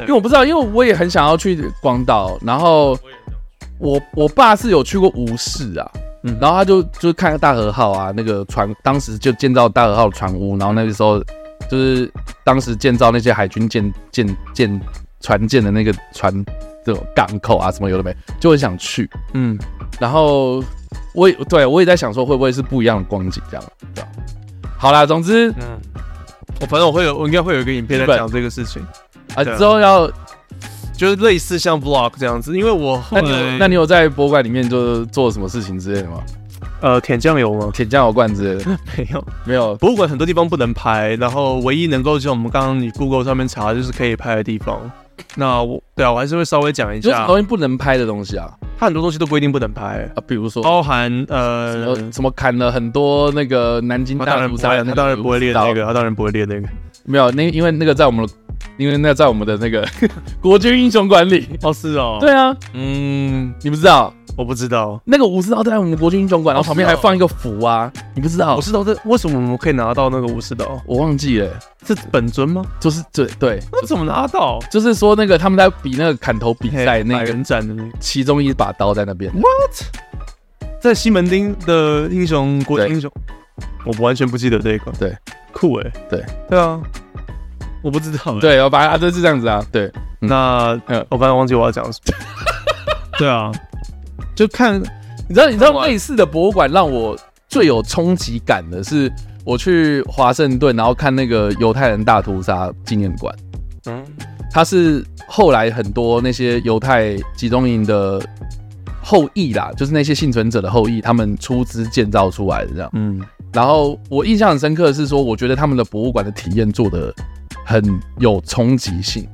因为我不知道，因为我也很想要去广岛，然后我我爸是有去过吴市啊，嗯然后他就就看大和号啊，那个船当时就建造大和号的船坞，然后那个时候就是当时建造那些海军舰舰舰船舰的那个船这种港口啊，什么有的没，就很想去。嗯，然后我也对我也在想说，会不会是不一样的光景这样？对吧？好啦，总之，嗯，我反正我会有，我应该会有一个影片在讲这个事情啊。之后要就是类似像 vlog 这样子，因为我后来那你，那你有在博物馆里面就做什么事情之类的吗？呃，舔酱油吗？舔酱油罐之类的？没有，没有。博物馆很多地方不能拍，然后唯一能够像我们刚刚你 Google 上面查，就是可以拍的地方。那我对啊，我还是会稍微讲一下，东西不能拍的东西啊，它很多东西都规定不能拍啊，比如说包含呃什么，砍了很多那个南京大屠杀，他当然不会列那个，他当然不会列那个，没有那因为那个在我们的，因为那在我们的那个 国军英雄馆里哦，是哦，对啊，嗯，你不知道。我不知道那个武士刀在我们国军英雄馆，然后旁边还放一个符啊，你不知道？武士刀这为什么我们可以拿到那个武士刀？我忘记了，是本尊吗？就是对对，那怎么拿到？就是说那个他们在比那个砍头比赛，那个人斩的那个，其中一把刀在那边。What？在西门町的英雄国军英雄，我完全不记得这个。对，酷哎，对对啊，我不知道。对，我反正就是这样子啊。对，那我刚才忘记我要讲什么。对啊。就看，你知道，你知道类似的博物馆让我最有冲击感的是，我去华盛顿，然后看那个犹太人大屠杀纪念馆。嗯，它是后来很多那些犹太集中营的后裔啦，就是那些幸存者的后裔，他们出资建造出来的这样。嗯，然后我印象很深刻的是说，我觉得他们的博物馆的体验做得很有冲击性。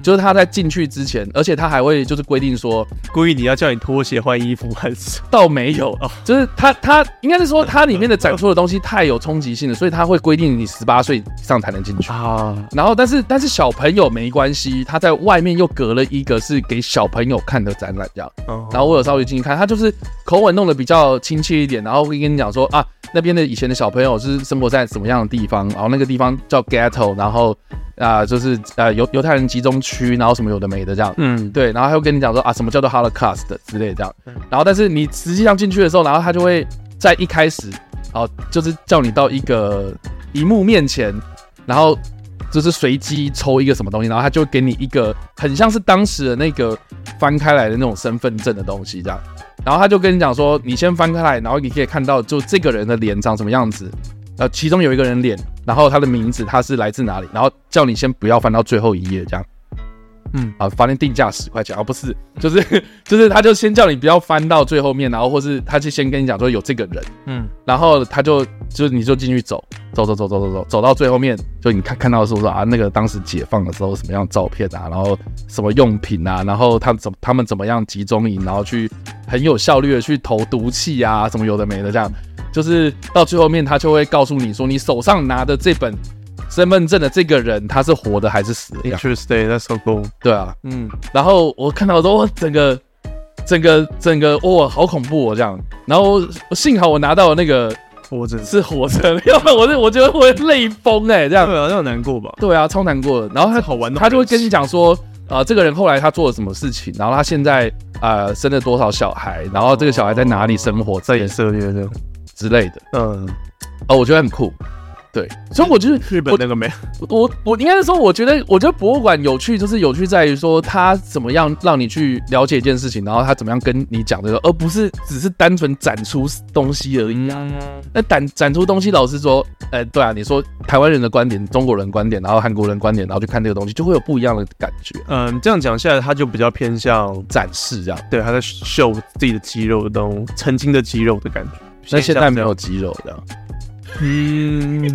就是他在进去之前，而且他还会就是规定说，故意你要叫你脱鞋换衣服还是？倒没有，就是他他应该是说他里面的展出的东西太有冲击性了，所以他会规定你十八岁以上才能进去啊。然后但是但是小朋友没关系，他在外面又隔了一个是给小朋友看的展览这样。然后我有稍微进去看，他就是口吻弄得比较亲切一点，然后会跟你讲说啊，那边的以前的小朋友是生活在什么样的地方，然后那个地方叫 ghetto，然后。啊，就是呃犹犹太人集中区，然后什么有的没的这样，嗯，对，然后他会跟你讲说啊，什么叫做 Holocaust 之类这样，然后但是你实际上进去的时候，然后他就会在一开始，哦，就是叫你到一个荧幕面前，然后就是随机抽一个什么东西，然后他就给你一个很像是当时的那个翻开来的那种身份证的东西这样，然后他就跟你讲说，你先翻开来，然后你可以看到就这个人的脸长什么样子。呃，其中有一个人脸，然后他的名字，他是来自哪里？然后叫你先不要翻到最后一页，这样。嗯，啊，发现定价十块钱啊，不 是，就是就是，他就先叫你不要翻到最后面，然后或是他就先跟你讲说有这个人，嗯，然后他就就你就进去走，走走走走走走，走到最后面，就你看看到的是说啊，那个当时解放的时候什么样照片啊，然后什么用品啊，然后他怎他们怎么样集中营，然后去很有效率的去投毒气啊，什么有的没的这样。就是到最后面，他就会告诉你说，你手上拿的这本身份证的这个人，他是活的还是死的？Interesting, that's so cool。对啊，嗯。然后我看到说，整个、整个、整个，哇，好恐怖哦，这样。然后幸好我拿到了那个活着，是活着，要不然我是我觉得会泪崩哎，这样。对啊，那很难过吧？对啊，超难过的。然后他好玩，他就会跟你讲说，啊，这个人后来他做了什么事情，然后他现在啊生了多少小孩，然后这个小孩在哪里生活，在以色列这样。之类的，嗯，哦，我觉得很酷，对，所以我觉得 日本那个没，我我应该是说，我觉得我觉得博物馆有趣，就是有趣在于说它怎么样让你去了解一件事情，然后它怎么样跟你讲这个，而不是只是单纯展出东西而已。那展展出东西，老实说，呃，对啊，你说台湾人的观点、中国人观点，然后韩国人观点，然后去看这个东西，就会有不一样的感觉。嗯，这样讲下来，他就比较偏向展示这样，对，他在秀自己的肌肉的东西，曾经的肌肉的感觉。那现在没有肌肉的，嗯，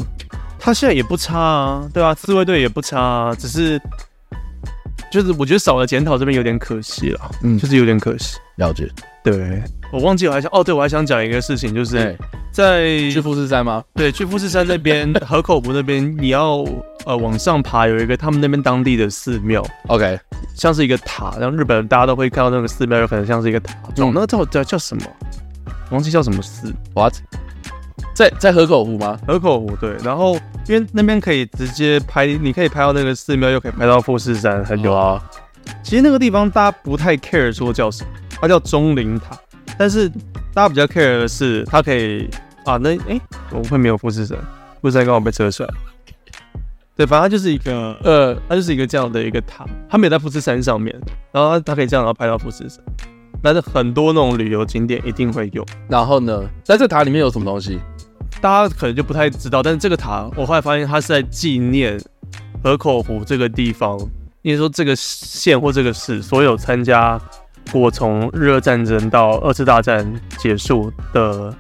他现在也不差啊，对啊，自卫队也不差啊，只是就是我觉得少了检讨这边有点可惜了，嗯，就是有点可惜。了解，对，我忘记我还想哦，对我还想讲一个事情，就是在去富士山吗？对，去富士山那边 河口湖那边，你要呃往上爬，有一个他们那边当地的寺庙，OK，像是一个塔，然后日本人大家都会看到那个寺庙，有可能像是一个塔，嗯，那个叫叫叫什么？忘记叫什么寺？What？在在河口湖吗？河口湖对，然后因为那边可以直接拍，你可以拍到那个寺庙，又可以拍到富士山，很有啊。其实那个地方大家不太 care 说叫什么，它叫钟灵塔。但是大家比较 care 的是，它可以啊，那哎，怎么会没有富士山？富士山刚好被遮出来。对，反正它就是一个呃，它就是一个这样的一个塔，它没有在富士山上面，然后它它可以这样然后拍到富士山，但是很多那种旅游景点一定会有。然后呢，在这塔里面有什么东西？大家可能就不太知道，但是这个塔我后来发现它是在纪念河口湖这个地方，因为说这个县或这个市所有参加过从日俄战争到二次大战结束的。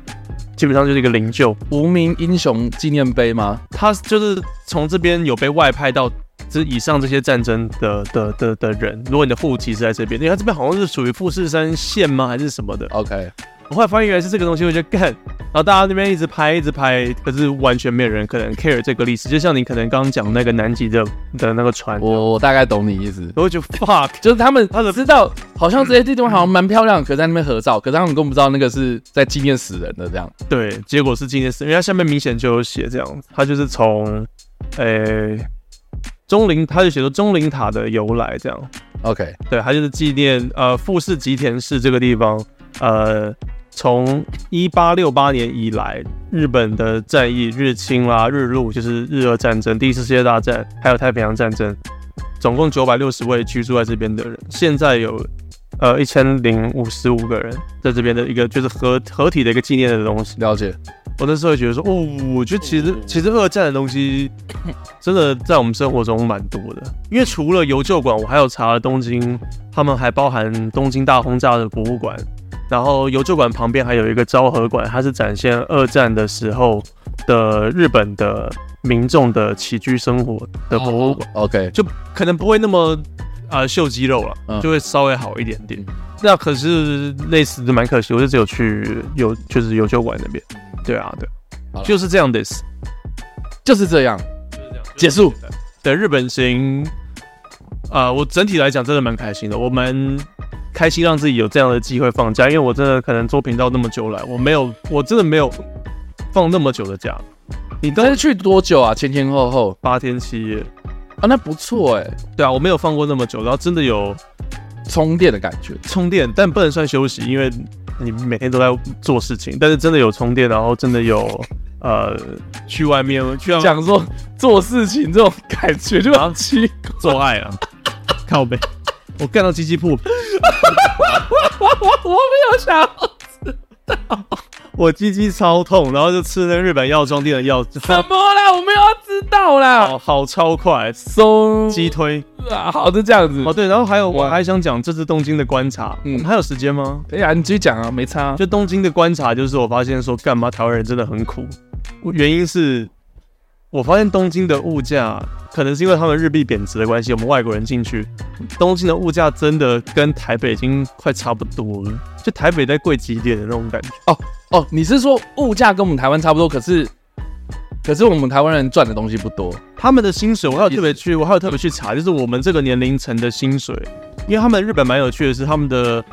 基本上就是一个灵柩无名英雄纪念碑吗？他就是从这边有被外派到这以上这些战争的的的的人。如果你的户籍是在这边，因为他这边好像是属于富士山县吗？还是什么的？OK。我后来发现原来是这个东西，我就干，然后大家那边一直拍，一直拍，可是完全没有人可能 care 这个历史。就像你可能刚刚讲那个南极的的那个船，我我大概懂你意思。我就 fuck，就是他们他知道，好像这些地方好像蛮漂亮，可在那边合照，可是他们根本不知道那个是在纪念死人的这样。对，结果是纪念死人，因为它下面明显就有写这样，它就是从，呃，钟灵，他就写说钟灵塔的由来这样。OK，对，他就是纪念呃富士吉田市这个地方，呃。从一八六八年以来，日本的战役，日清啦、日露，就是日俄战争、第一次世界大战，还有太平洋战争，总共九百六十位居住在这边的人，现在有呃一千零五十五个人在这边的一个就是合合体的一个纪念的东西。了解，我那时候会觉得说，哦，我觉得其实其实二战的东西真的在我们生活中蛮多的，因为除了邮旧馆，我还有查了东京，他们还包含东京大轰炸的博物馆。然后邮旧馆旁边还有一个昭和馆，它是展现二战的时候的日本的民众的起居生活的博物馆。Oh, OK，就可能不会那么啊、呃、秀肌肉了，嗯、就会稍微好一点点。那可是类似的蛮可惜，我就只有去有就是邮旧馆那边。对啊，对，了就是这样的，就是这样，结束的日本行。啊、呃，我整体来讲真的蛮开心的，我们。开心让自己有这样的机会放假，因为我真的可能做频道那么久来，我没有，我真的没有放那么久的假。你当时去多久啊？前前后后八天七夜啊，那不错哎。对啊，我没有放过那么久，然后真的有充电的感觉，充电，但不能算休息，因为你每天都在做事情。但是真的有充电，然后真的有呃去外面去讲说做事情这种感觉就好奇做爱啊，靠北。我干到鸡鸡破皮，我没有想要知道，我鸡鸡超痛，然后就吃那个日本药妆店的药。怎么啦？我没有要知道啦。好，好超快，松鸡推啊，好的这样子。哦对，然后还有我还想讲这次东京的观察，嗯，还有时间吗？哎呀，你继续讲啊，没差。就东京的观察，就是我发现说，干嘛台湾人真的很苦，原因是。我发现东京的物价可能是因为他们日币贬值的关系，我们外国人进去，东京的物价真的跟台北已经快差不多了，就台北在贵几点的那种感觉。哦哦，你是说物价跟我们台湾差不多，可是可是我们台湾人赚的东西不多，他们的薪水我还有特别去，我还有特别去查，就是我们这个年龄层的薪水，因为他们日本蛮有趣的是他们的。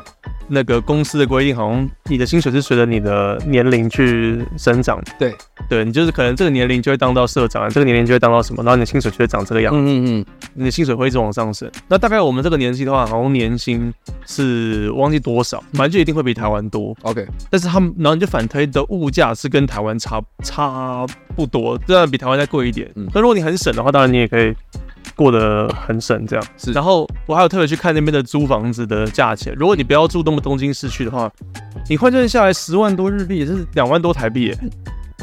那个公司的规定，好像你的薪水是随着你的年龄去生长。对，对你就是可能这个年龄就会当到社长，这个年龄就会当到什么，然后你的薪水就会长这个样子。嗯嗯嗯，你的薪水会一直往上升。那大概我们这个年纪的话，好像年薪是忘记多少，反正就一定会比台湾多。OK，但是他们，然后你就反推的物价是跟台湾差差不多，当然比台湾再贵一点。嗯，那如果你很省的话，当然你也可以。过得很省，这样是。然后我还有特别去看那边的租房子的价钱。如果你不要住那么东京市区的话，你换算下来十万多日币也是两万多台币，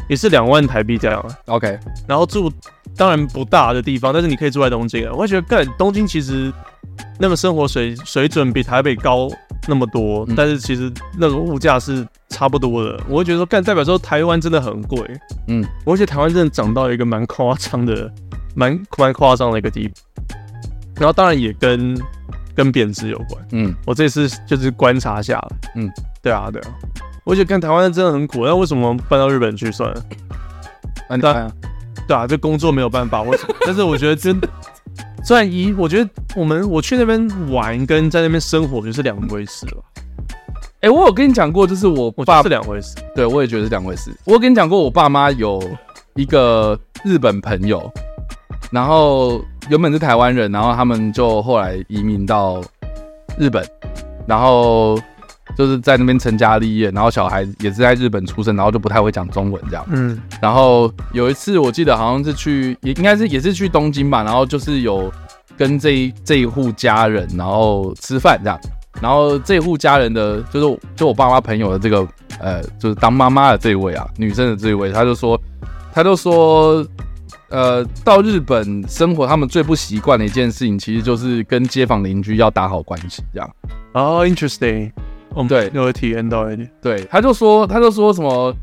也是两万台币这样。OK。然后住当然不大的地方，但是你可以住在东京啊。我会觉得，干东京其实那个生活水水准比台北高那么多，嗯、但是其实那个物价是差不多的。我会觉得说，干代表说台湾真的很贵。嗯，我觉得台湾真的涨到一个蛮夸张的。蛮蛮夸张的一个地步，然后当然也跟跟贬值有关。嗯，我这次就是观察下了。嗯，对啊，对啊，我觉得跟台湾真的很苦，那为什么搬到日本去算了？啊，对啊，这工作没有办法。我 但是我觉得真的，虽然一，我觉得我们我去那边玩跟在那边生活就是两回事了。哎、欸，我有跟你讲过，就是我爸是两回事。对，我也觉得是两回事。我有跟你讲过，我爸妈有一个日本朋友。然后原本是台湾人，然后他们就后来移民到日本，然后就是在那边成家立业，然后小孩也是在日本出生，然后就不太会讲中文这样。嗯，然后有一次我记得好像是去，也应该是也是去东京吧，然后就是有跟这一这一户家人然后吃饭这样，然后这一户家人的就是就我爸妈朋友的这个呃，就是当妈妈的这一位啊，女生的这一位，他就说，他就说。呃，到日本生活，他们最不习惯的一件事情，其实就是跟街坊邻居要打好关系，这样。哦、oh,，interesting。我们对，有体验到一点。对，他就说，他就说什么，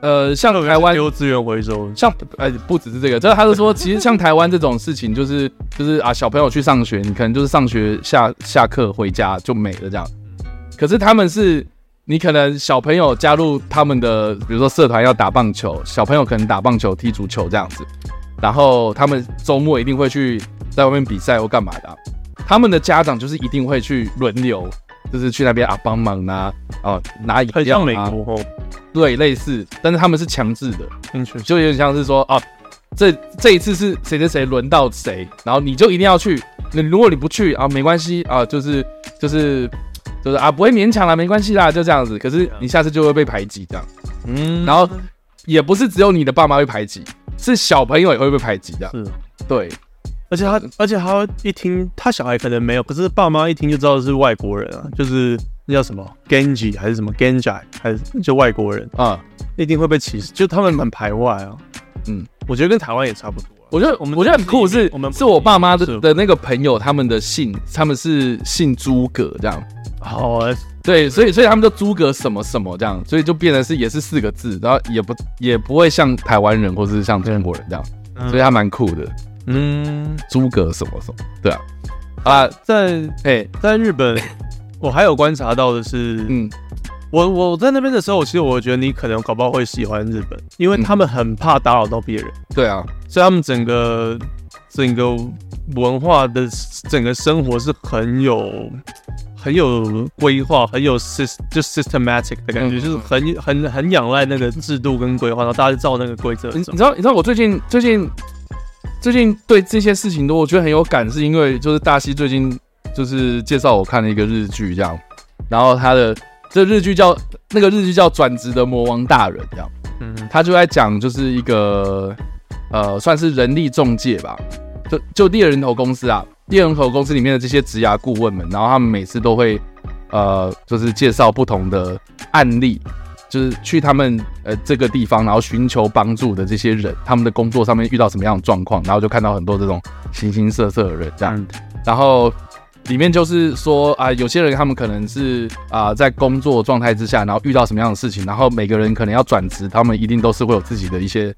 呃，像台湾丢资源回收，像呃，不只是这个，这他就说，其实像台湾这种事情，就是就是啊，小朋友去上学，你可能就是上学下下课回家就没了这样。可是他们是，你可能小朋友加入他们的，比如说社团要打棒球，小朋友可能打棒球、踢足球这样子。然后他们周末一定会去在外面比赛或干嘛的，啊，他们的家长就是一定会去轮流，就是去那边啊帮忙啊，哦拿饮料啊，对，类似，但是他们是强制的，就有点像是说啊，这这一次是谁谁谁轮到谁，然后你就一定要去，那如果你不去啊，没关系啊，就是就是就是啊，不会勉强啦，没关系啦，就这样子。可是你下次就会被排挤这样，嗯，然后也不是只有你的爸妈会排挤。是小朋友也会被排挤的，是，对，而且他，而且他一听他小孩可能没有，可是爸妈一听就知道是外国人啊，就是那叫什么 Genji 还是什么 Genji 还是就外国人。啊，一定会被歧视，就他们很排外啊。嗯，我觉得跟台湾也差不多。我觉得我们我觉得很酷是，我们是我爸妈的的那个朋友，他们的姓他们是姓诸葛这样。好。对，所以所以他们就诸葛什么什么这样，所以就变成是也是四个字，然后也不也不会像台湾人或是像中国人这样，嗯、所以还蛮酷的。嗯，诸葛什么什么，对啊。啊，在哎，在日本，我还有观察到的是，嗯，我我在那边的时候，其实我觉得你可能搞不好会喜欢日本，因为他们很怕打扰到别人。对啊，所以他们整个整个文化的整个生活是很有。很有规划，很有 syst 就 systematic 的感觉，就是很很很仰赖那个制度跟规划，然后大家就照那个规则。你你知道你知道我最近最近最近对这些事情都我觉得很有感，是因为就是大西最近就是介绍我看了一个日剧这样，然后他的这日剧叫那个日剧叫转职的魔王大人这样，嗯，他就在讲就是一个呃算是人力中介吧，就就猎人头公司啊。猎人口公司里面的这些职涯顾问们，然后他们每次都会，呃，就是介绍不同的案例，就是去他们呃这个地方，然后寻求帮助的这些人，他们的工作上面遇到什么样的状况，然后就看到很多这种形形色色的人这样。然后里面就是说啊、呃，有些人他们可能是啊、呃、在工作状态之下，然后遇到什么样的事情，然后每个人可能要转职，他们一定都是会有自己的一些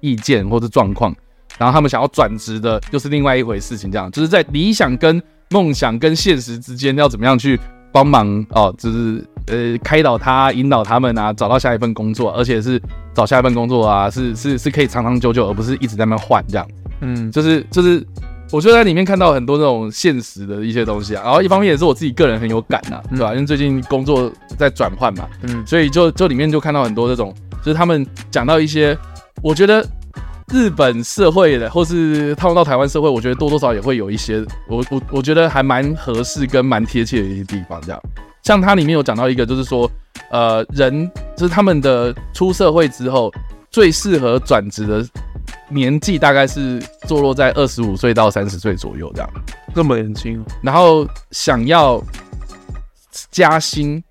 意见或者状况。然后他们想要转职的，又是另外一回事情。这样就是在理想跟梦想跟现实之间，要怎么样去帮忙哦？就是呃，开导他、引导他们啊，找到下一份工作，而且是找下一份工作啊，是是是可以长长久久，而不是一直在那换这样。嗯，就是就是，我就在里面看到很多那种现实的一些东西啊。然后一方面也是我自己个人很有感呐、啊，对吧？因为最近工作在转换嘛，嗯，所以就就里面就看到很多这种，就是他们讲到一些，我觉得。日本社会的，或是套用到台湾社会，我觉得多多少少也会有一些，我我我觉得还蛮合适跟蛮贴切的一些地方。这样，像它里面有讲到一个，就是说，呃，人就是他们的出社会之后，最适合转职的年纪大概是坐落在二十五岁到三十岁左右，这样，这么年轻。然后想要加薪，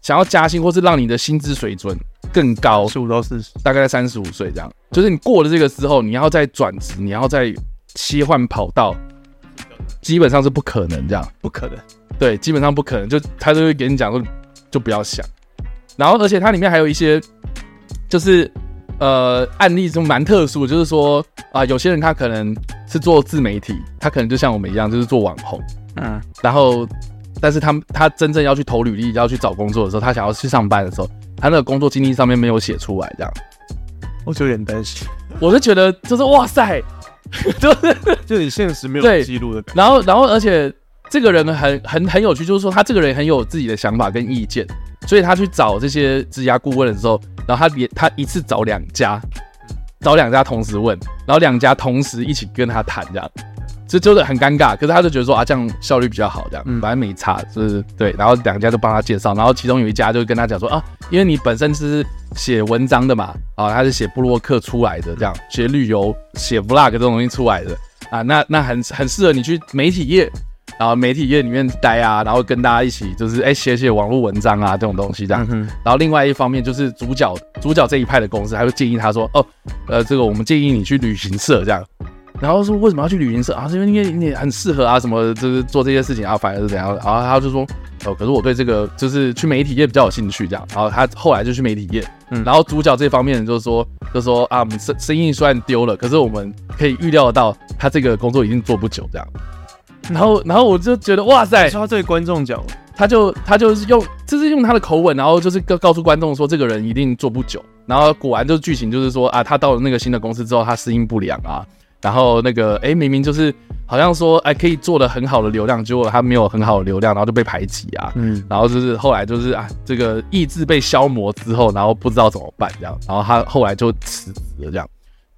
想要加薪，或是让你的薪资水准。更高，十五到四十，大概在三十五岁这样。就是你过了这个之后，你要再转职，你要再切换跑道，基本上是不可能这样，不可能。对，基本上不可能。就他就会给你讲说，就不要想。然后，而且它里面还有一些，就是呃案例中蛮特殊，就是说啊、呃，有些人他可能是做自媒体，他可能就像我们一样，就是做网红，嗯。然后，但是他他真正要去投履历，要去找工作的时候，他想要去上班的时候。他那个工作经历上面没有写出来，这样，我就有点担心。我就觉得就是哇塞，就是就你现实没有记录的感觉。然后，然后，而且这个人很很很有趣，就是说他这个人很有自己的想法跟意见，所以他去找这些职涯顾问的时候，然后他连他一次找两家，找两家同时问，然后两家同时一起跟他谈这样。就就是很尴尬。可是他就觉得说啊，这样效率比较好，这样反正没差，就是对。然后两家就帮他介绍，然后其中有一家就跟他讲说啊，因为你本身是写文章的嘛，啊，他是写布洛克出来的，这样写旅游、写 vlog 这种东西出来的啊，那那很很适合你去媒体业。然后媒体业里面待啊，然后跟大家一起就是哎写写网络文章啊这种东西这样。嗯、然后另外一方面就是主角主角这一派的公司，他会建议他说哦，呃这个我们建议你去旅行社这样。然后说为什么要去旅行社啊？是因为因为你很适合啊什么就是做这些事情啊，反而是怎样？然后他就说哦，可是我对这个就是去媒体业比较有兴趣这样。然后他后来就去媒体业。嗯。然后主角这方面就是说就是说啊，我们生生意虽然丢了，可是我们可以预料得到他这个工作一定做不久这样。然后，然后我就觉得哇塞！他对观众讲，他就他就是用，就是用他的口吻，然后就是告告诉观众说，这个人一定做不久。然后果然就是剧情就是说啊，他到了那个新的公司之后，他适应不良啊。然后那个哎，明明就是好像说哎可以做的很好的流量，结果他没有很好的流量，然后就被排挤啊。嗯。然后就是后来就是啊，这个意志被消磨之后，然后不知道怎么办这样。然后他后来就辞职了这样。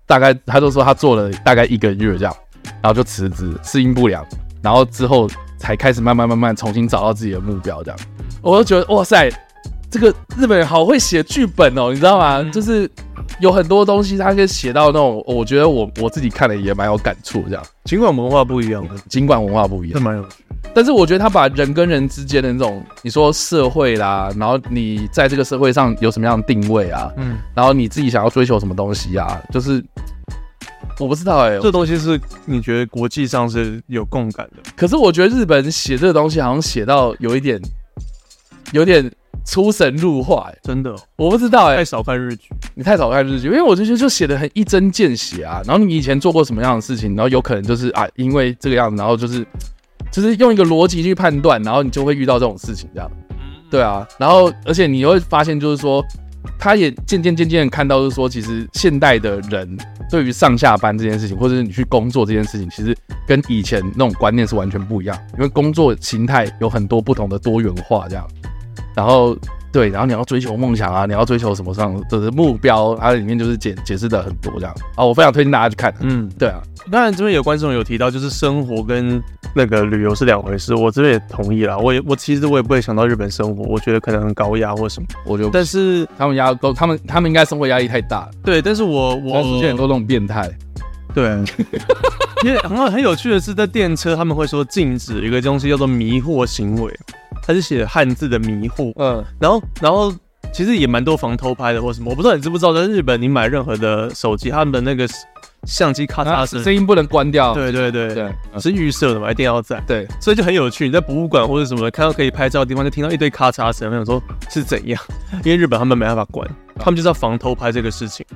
大概他就说他做了大概一个月这样，然后就辞职，适应不良。然后之后才开始慢慢慢慢重新找到自己的目标，这样，我就觉得哇塞，这个日本人好会写剧本哦，你知道吗？就是有很多东西他可以写到那种，我觉得我我自己看了也蛮有感触，这样。尽管文化不一样，尽管文化不一样，是蛮有趣。但是我觉得他把人跟人之间的那种，你说社会啦，然后你在这个社会上有什么样的定位啊，嗯，然后你自己想要追求什么东西啊，就是。我不知道哎、欸，这东西是你觉得国际上是有共感的？可是我觉得日本写这个东西好像写到有一点，有点出神入化真的，我不知道哎、欸，太少看日剧，你太少看日剧，因为我就觉得就写的很一针见血啊。然后你以前做过什么样的事情，然后有可能就是啊，因为这个样子，然后就是就是用一个逻辑去判断，然后你就会遇到这种事情这样。对啊，然后而且你会发现就是说。他也渐渐渐渐看到，就是说，其实现代的人对于上下班这件事情，或者是你去工作这件事情，其实跟以前那种观念是完全不一样。因为工作形态有很多不同的多元化，这样。然后，对，然后你要追求梦想啊，你要追求什么上的目标，它里面就是解解释的很多这样。啊，我非常推荐大家去看。嗯，对啊。当然，这边有观众有提到，就是生活跟那个旅游是两回事。我这边也同意啦。我也我其实我也不会想到日本生活，我觉得可能很高压或什么。我就但是他们压都他们他们应该生活压力太大。对，但是我我出现很多那种变态。对，因为很好很有趣的是，在电车他们会说禁止一个东西叫做迷惑行为，它是写汉字的迷惑。嗯，然后然后其实也蛮多防偷拍的或什么。我不知道你知不知道，在日本你买任何的手机，他们的那个。相机咔嚓声，声音不能关掉。对对对对，是预设的嘛，一定要在。对，所以就很有趣。你在博物馆或者什么看到可以拍照的地方，就听到一堆咔嚓声，我想说是怎样？因为日本他们没办法关，他们就是要防偷拍这个事情。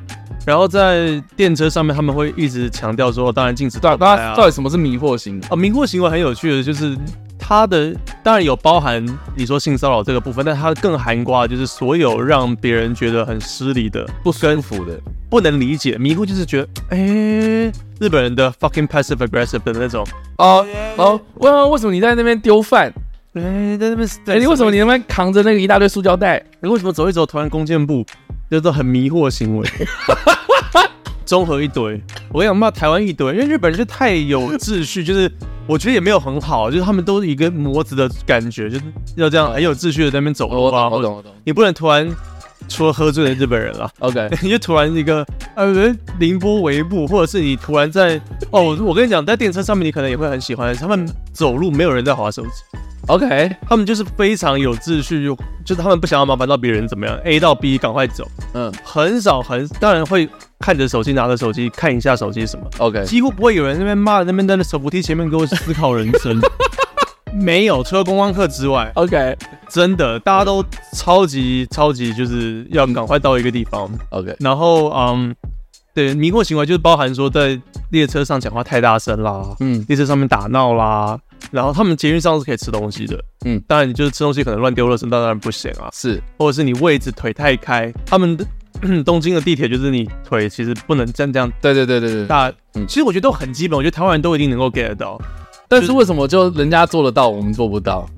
然后在电车上面，他们会一直强调说，当然禁止偷拍啊。到底什么是迷惑行为？啊，迷惑行为很有趣的，就是。它的当然有包含你说性骚扰这个部分，但它更含瓜就是所有让别人觉得很失礼的、不舒服的、不能理解、迷惑，就是觉得哎、欸，日本人的 fucking passive aggressive 的那种哦哦，为为什么你在那边丢饭？哎、欸，在那边哎，你为什么你那边扛着那个一大堆塑胶袋？你为什么走一走突然弓箭步？就是很迷惑行为。综合一堆，我跟你讲，骂台湾一堆，因为日本人就太有秩序，就是我觉得也没有很好，就是他们都是一个模子的感觉，就是要这样很有秩序的在那边走路啊。我懂，我懂。你不能突然除了喝醉的日本人了，OK？你就突然一个呃凌波微步，或者是你突然在哦，我跟你讲，在电车上面你可能也会很喜欢，他们走路没有人在划手机。OK，他们就是非常有秩序，就就是他们不想要麻烦到别人怎么样，A 到 B 赶快走，嗯，很少很当然会看着手机，拿着手机看一下手机什么，OK，几乎不会有人那边骂那边在那手扶梯前面给我思考人生，没有，除了观光客之外，OK，真的大家都超级超级就是要赶快到一个地方，OK，然后嗯。对，迷惑行为就是包含说在列车上讲话太大声啦，嗯，列车上面打闹啦，然后他们捷运上是可以吃东西的，嗯，当然你就是吃东西可能乱丢垃圾当然不行啊，是，或者是你位置腿太开，他们的 东京的地铁就是你腿其实不能这样这样，对对对对对，大，嗯，其实我觉得都很基本，我觉得台湾人都一定能够 get 到，但是为什么就人家做得到，我们做不到？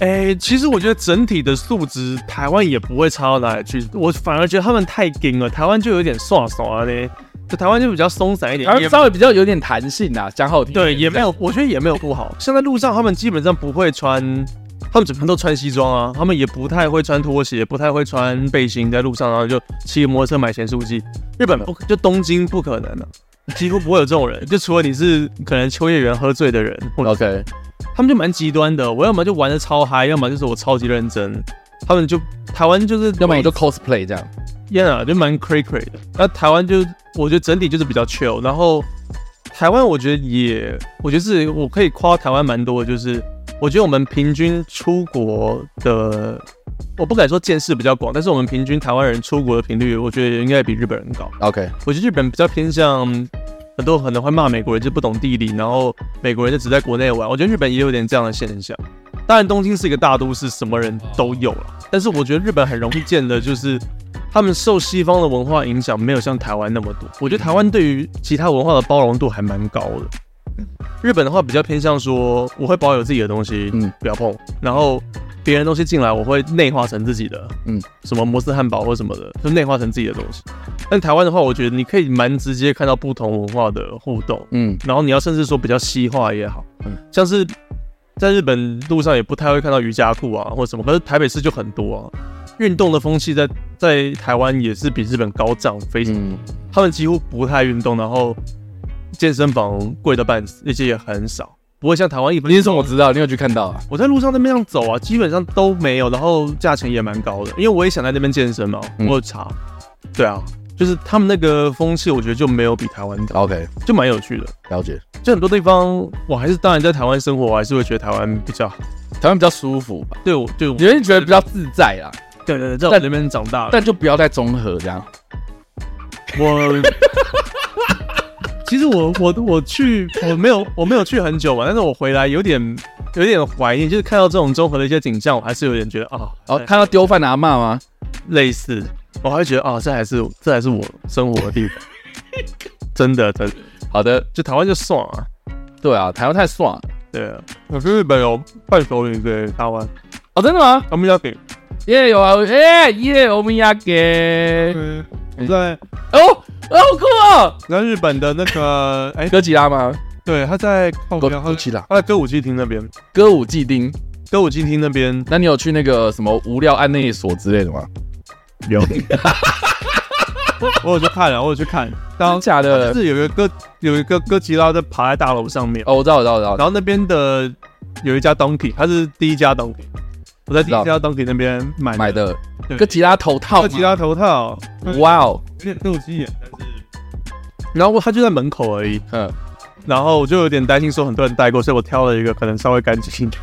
哎、欸，其实我觉得整体的素质，台湾也不会差到哪里去。我反而觉得他们太硬了，台湾就有点耍耍的。就台湾就比较松散一点，而稍微比较有点弹性啊，讲好听。对，也没有，我觉得也没有不好。像在路上，他们基本上不会穿，他们整天都穿西装啊，他们也不太会穿拖鞋，不太会穿背心在路上，然后就骑摩托车买咸酥鸡。日本不就东京不可能的、啊，几乎不会有这种人，就除了你是可能秋叶原喝醉的人。OK，他们就蛮极端的，我要么就玩的超嗨，要么就是我超级认真。他们就台湾就是，要么我就 cosplay 这样，Yeah，就蛮 cray cray 的。那台湾就我觉得整体就是比较 chill，然后台湾我觉得也，我觉得是我可以夸台湾蛮多的，就是我觉得我们平均出国的，我不敢说见识比较广，但是我们平均台湾人出国的频率，我觉得应该比日本人高。OK，我觉得日本比较偏向很多可能会骂美国人就不懂地理，然后美国人就只在国内玩。我觉得日本也有点这样的现象。当然，东京是一个大都市，什么人都有了。但是我觉得日本很容易见的就是，他们受西方的文化影响没有像台湾那么多。我觉得台湾对于其他文化的包容度还蛮高的。日本的话比较偏向说，我会保有自己的东西，嗯，不要碰。然后别人东西进来，我会内化成自己的，嗯，什么摩斯汉堡或什么的，就内化成自己的东西。但台湾的话，我觉得你可以蛮直接看到不同文化的互动，嗯，然后你要甚至说比较西化也好，嗯，像是。在日本路上也不太会看到瑜伽裤啊，或什么，可是台北市就很多啊。运动的风气在在台湾也是比日本高涨非常，嗯、他们几乎不太运动，然后健身房贵的半死，那些也很少，不会像台湾一。你说我知道，你有去看到啊？我在路上那边上走啊，基本上都没有，然后价钱也蛮高的，因为我也想在那边健身嘛，我有查，嗯、对啊。就是他们那个风气，我觉得就没有比台湾高，OK，就蛮有趣的。了解，就很多地方，我还是当然在台湾生活，我还是会觉得台湾比较好，台湾比较舒服吧。对，我对，有人觉得比较自在啦。对对对，在那边长大，但就不要再综合这样。我 其实我我我去我没有我没有去很久嘛，但是我回来有点有点怀念，就是看到这种综合的一些景象，我还是有点觉得啊，然后看到丢饭的阿嬷吗？类似。我还会觉得啊，这还是这还是我生活的地方，真的真的。好的，就台湾就爽啊，对啊，台湾太爽了，对啊。可是日本有伴手礼给台湾，哦，真的吗？我们要给，耶有啊，耶耶我们要给。你在哦，好酷哦！那日本的那个 哎，哥吉拉吗？对，他在哥吉拉，他在歌舞伎町那边。歌舞伎町，歌舞伎町那边。那你有去那个什么无料案内所之类的吗？有，我有去看了，我有去看，当假的，是有一个哥，有一个哥吉拉在爬在大楼上面。哦，我知道，我知道，我知道。然后那边的有一家 Donkey，它是第一家 Donkey，我在第一家 Donkey 那边买买的。哥吉拉头套，哥吉拉头套，哇哦，有点斗鸡眼，但是，然后他就在门口而已，嗯，然后我就有点担心说很多人戴过，所以我挑了一个可能稍微干净一点。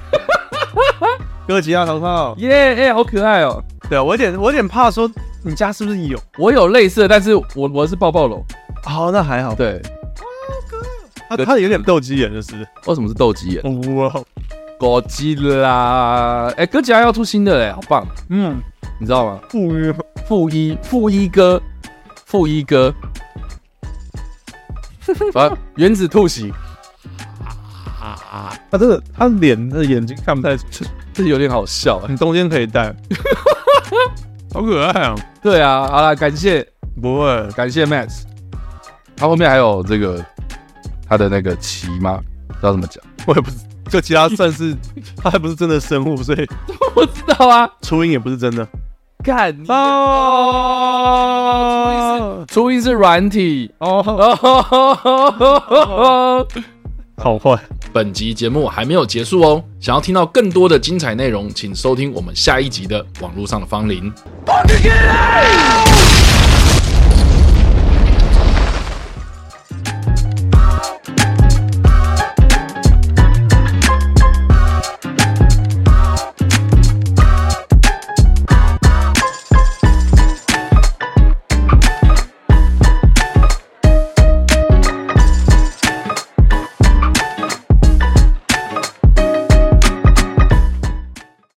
哥吉拉头套，耶，哎，好可爱哦。对啊，我有点我有点怕说你家是不是有？我有类似的，但是我我是抱抱龙。好，那还好。对，他他有点斗鸡眼，就是为什么是斗鸡眼？哇，哥吉拉，哎，哥吉拉要出新的嘞，好棒。嗯，你知道吗？负一负一负一哥，负一哥，啊，原子兔喜。他这个他脸的眼睛看不太出，这有点好笑。你中间可以戴。好可爱啊！对啊，好了，感谢，不会，感谢 Max。他后面还有这个他的那个鳍吗？不知道怎么讲，我也不知。就其他算是，他还不是真的生物，所以 我知道啊。初音也不是真的，干哦！初音是软体哦。好坏。本集节目还没有结束哦，想要听到更多的精彩内容，请收听我们下一集的网络上的芳邻。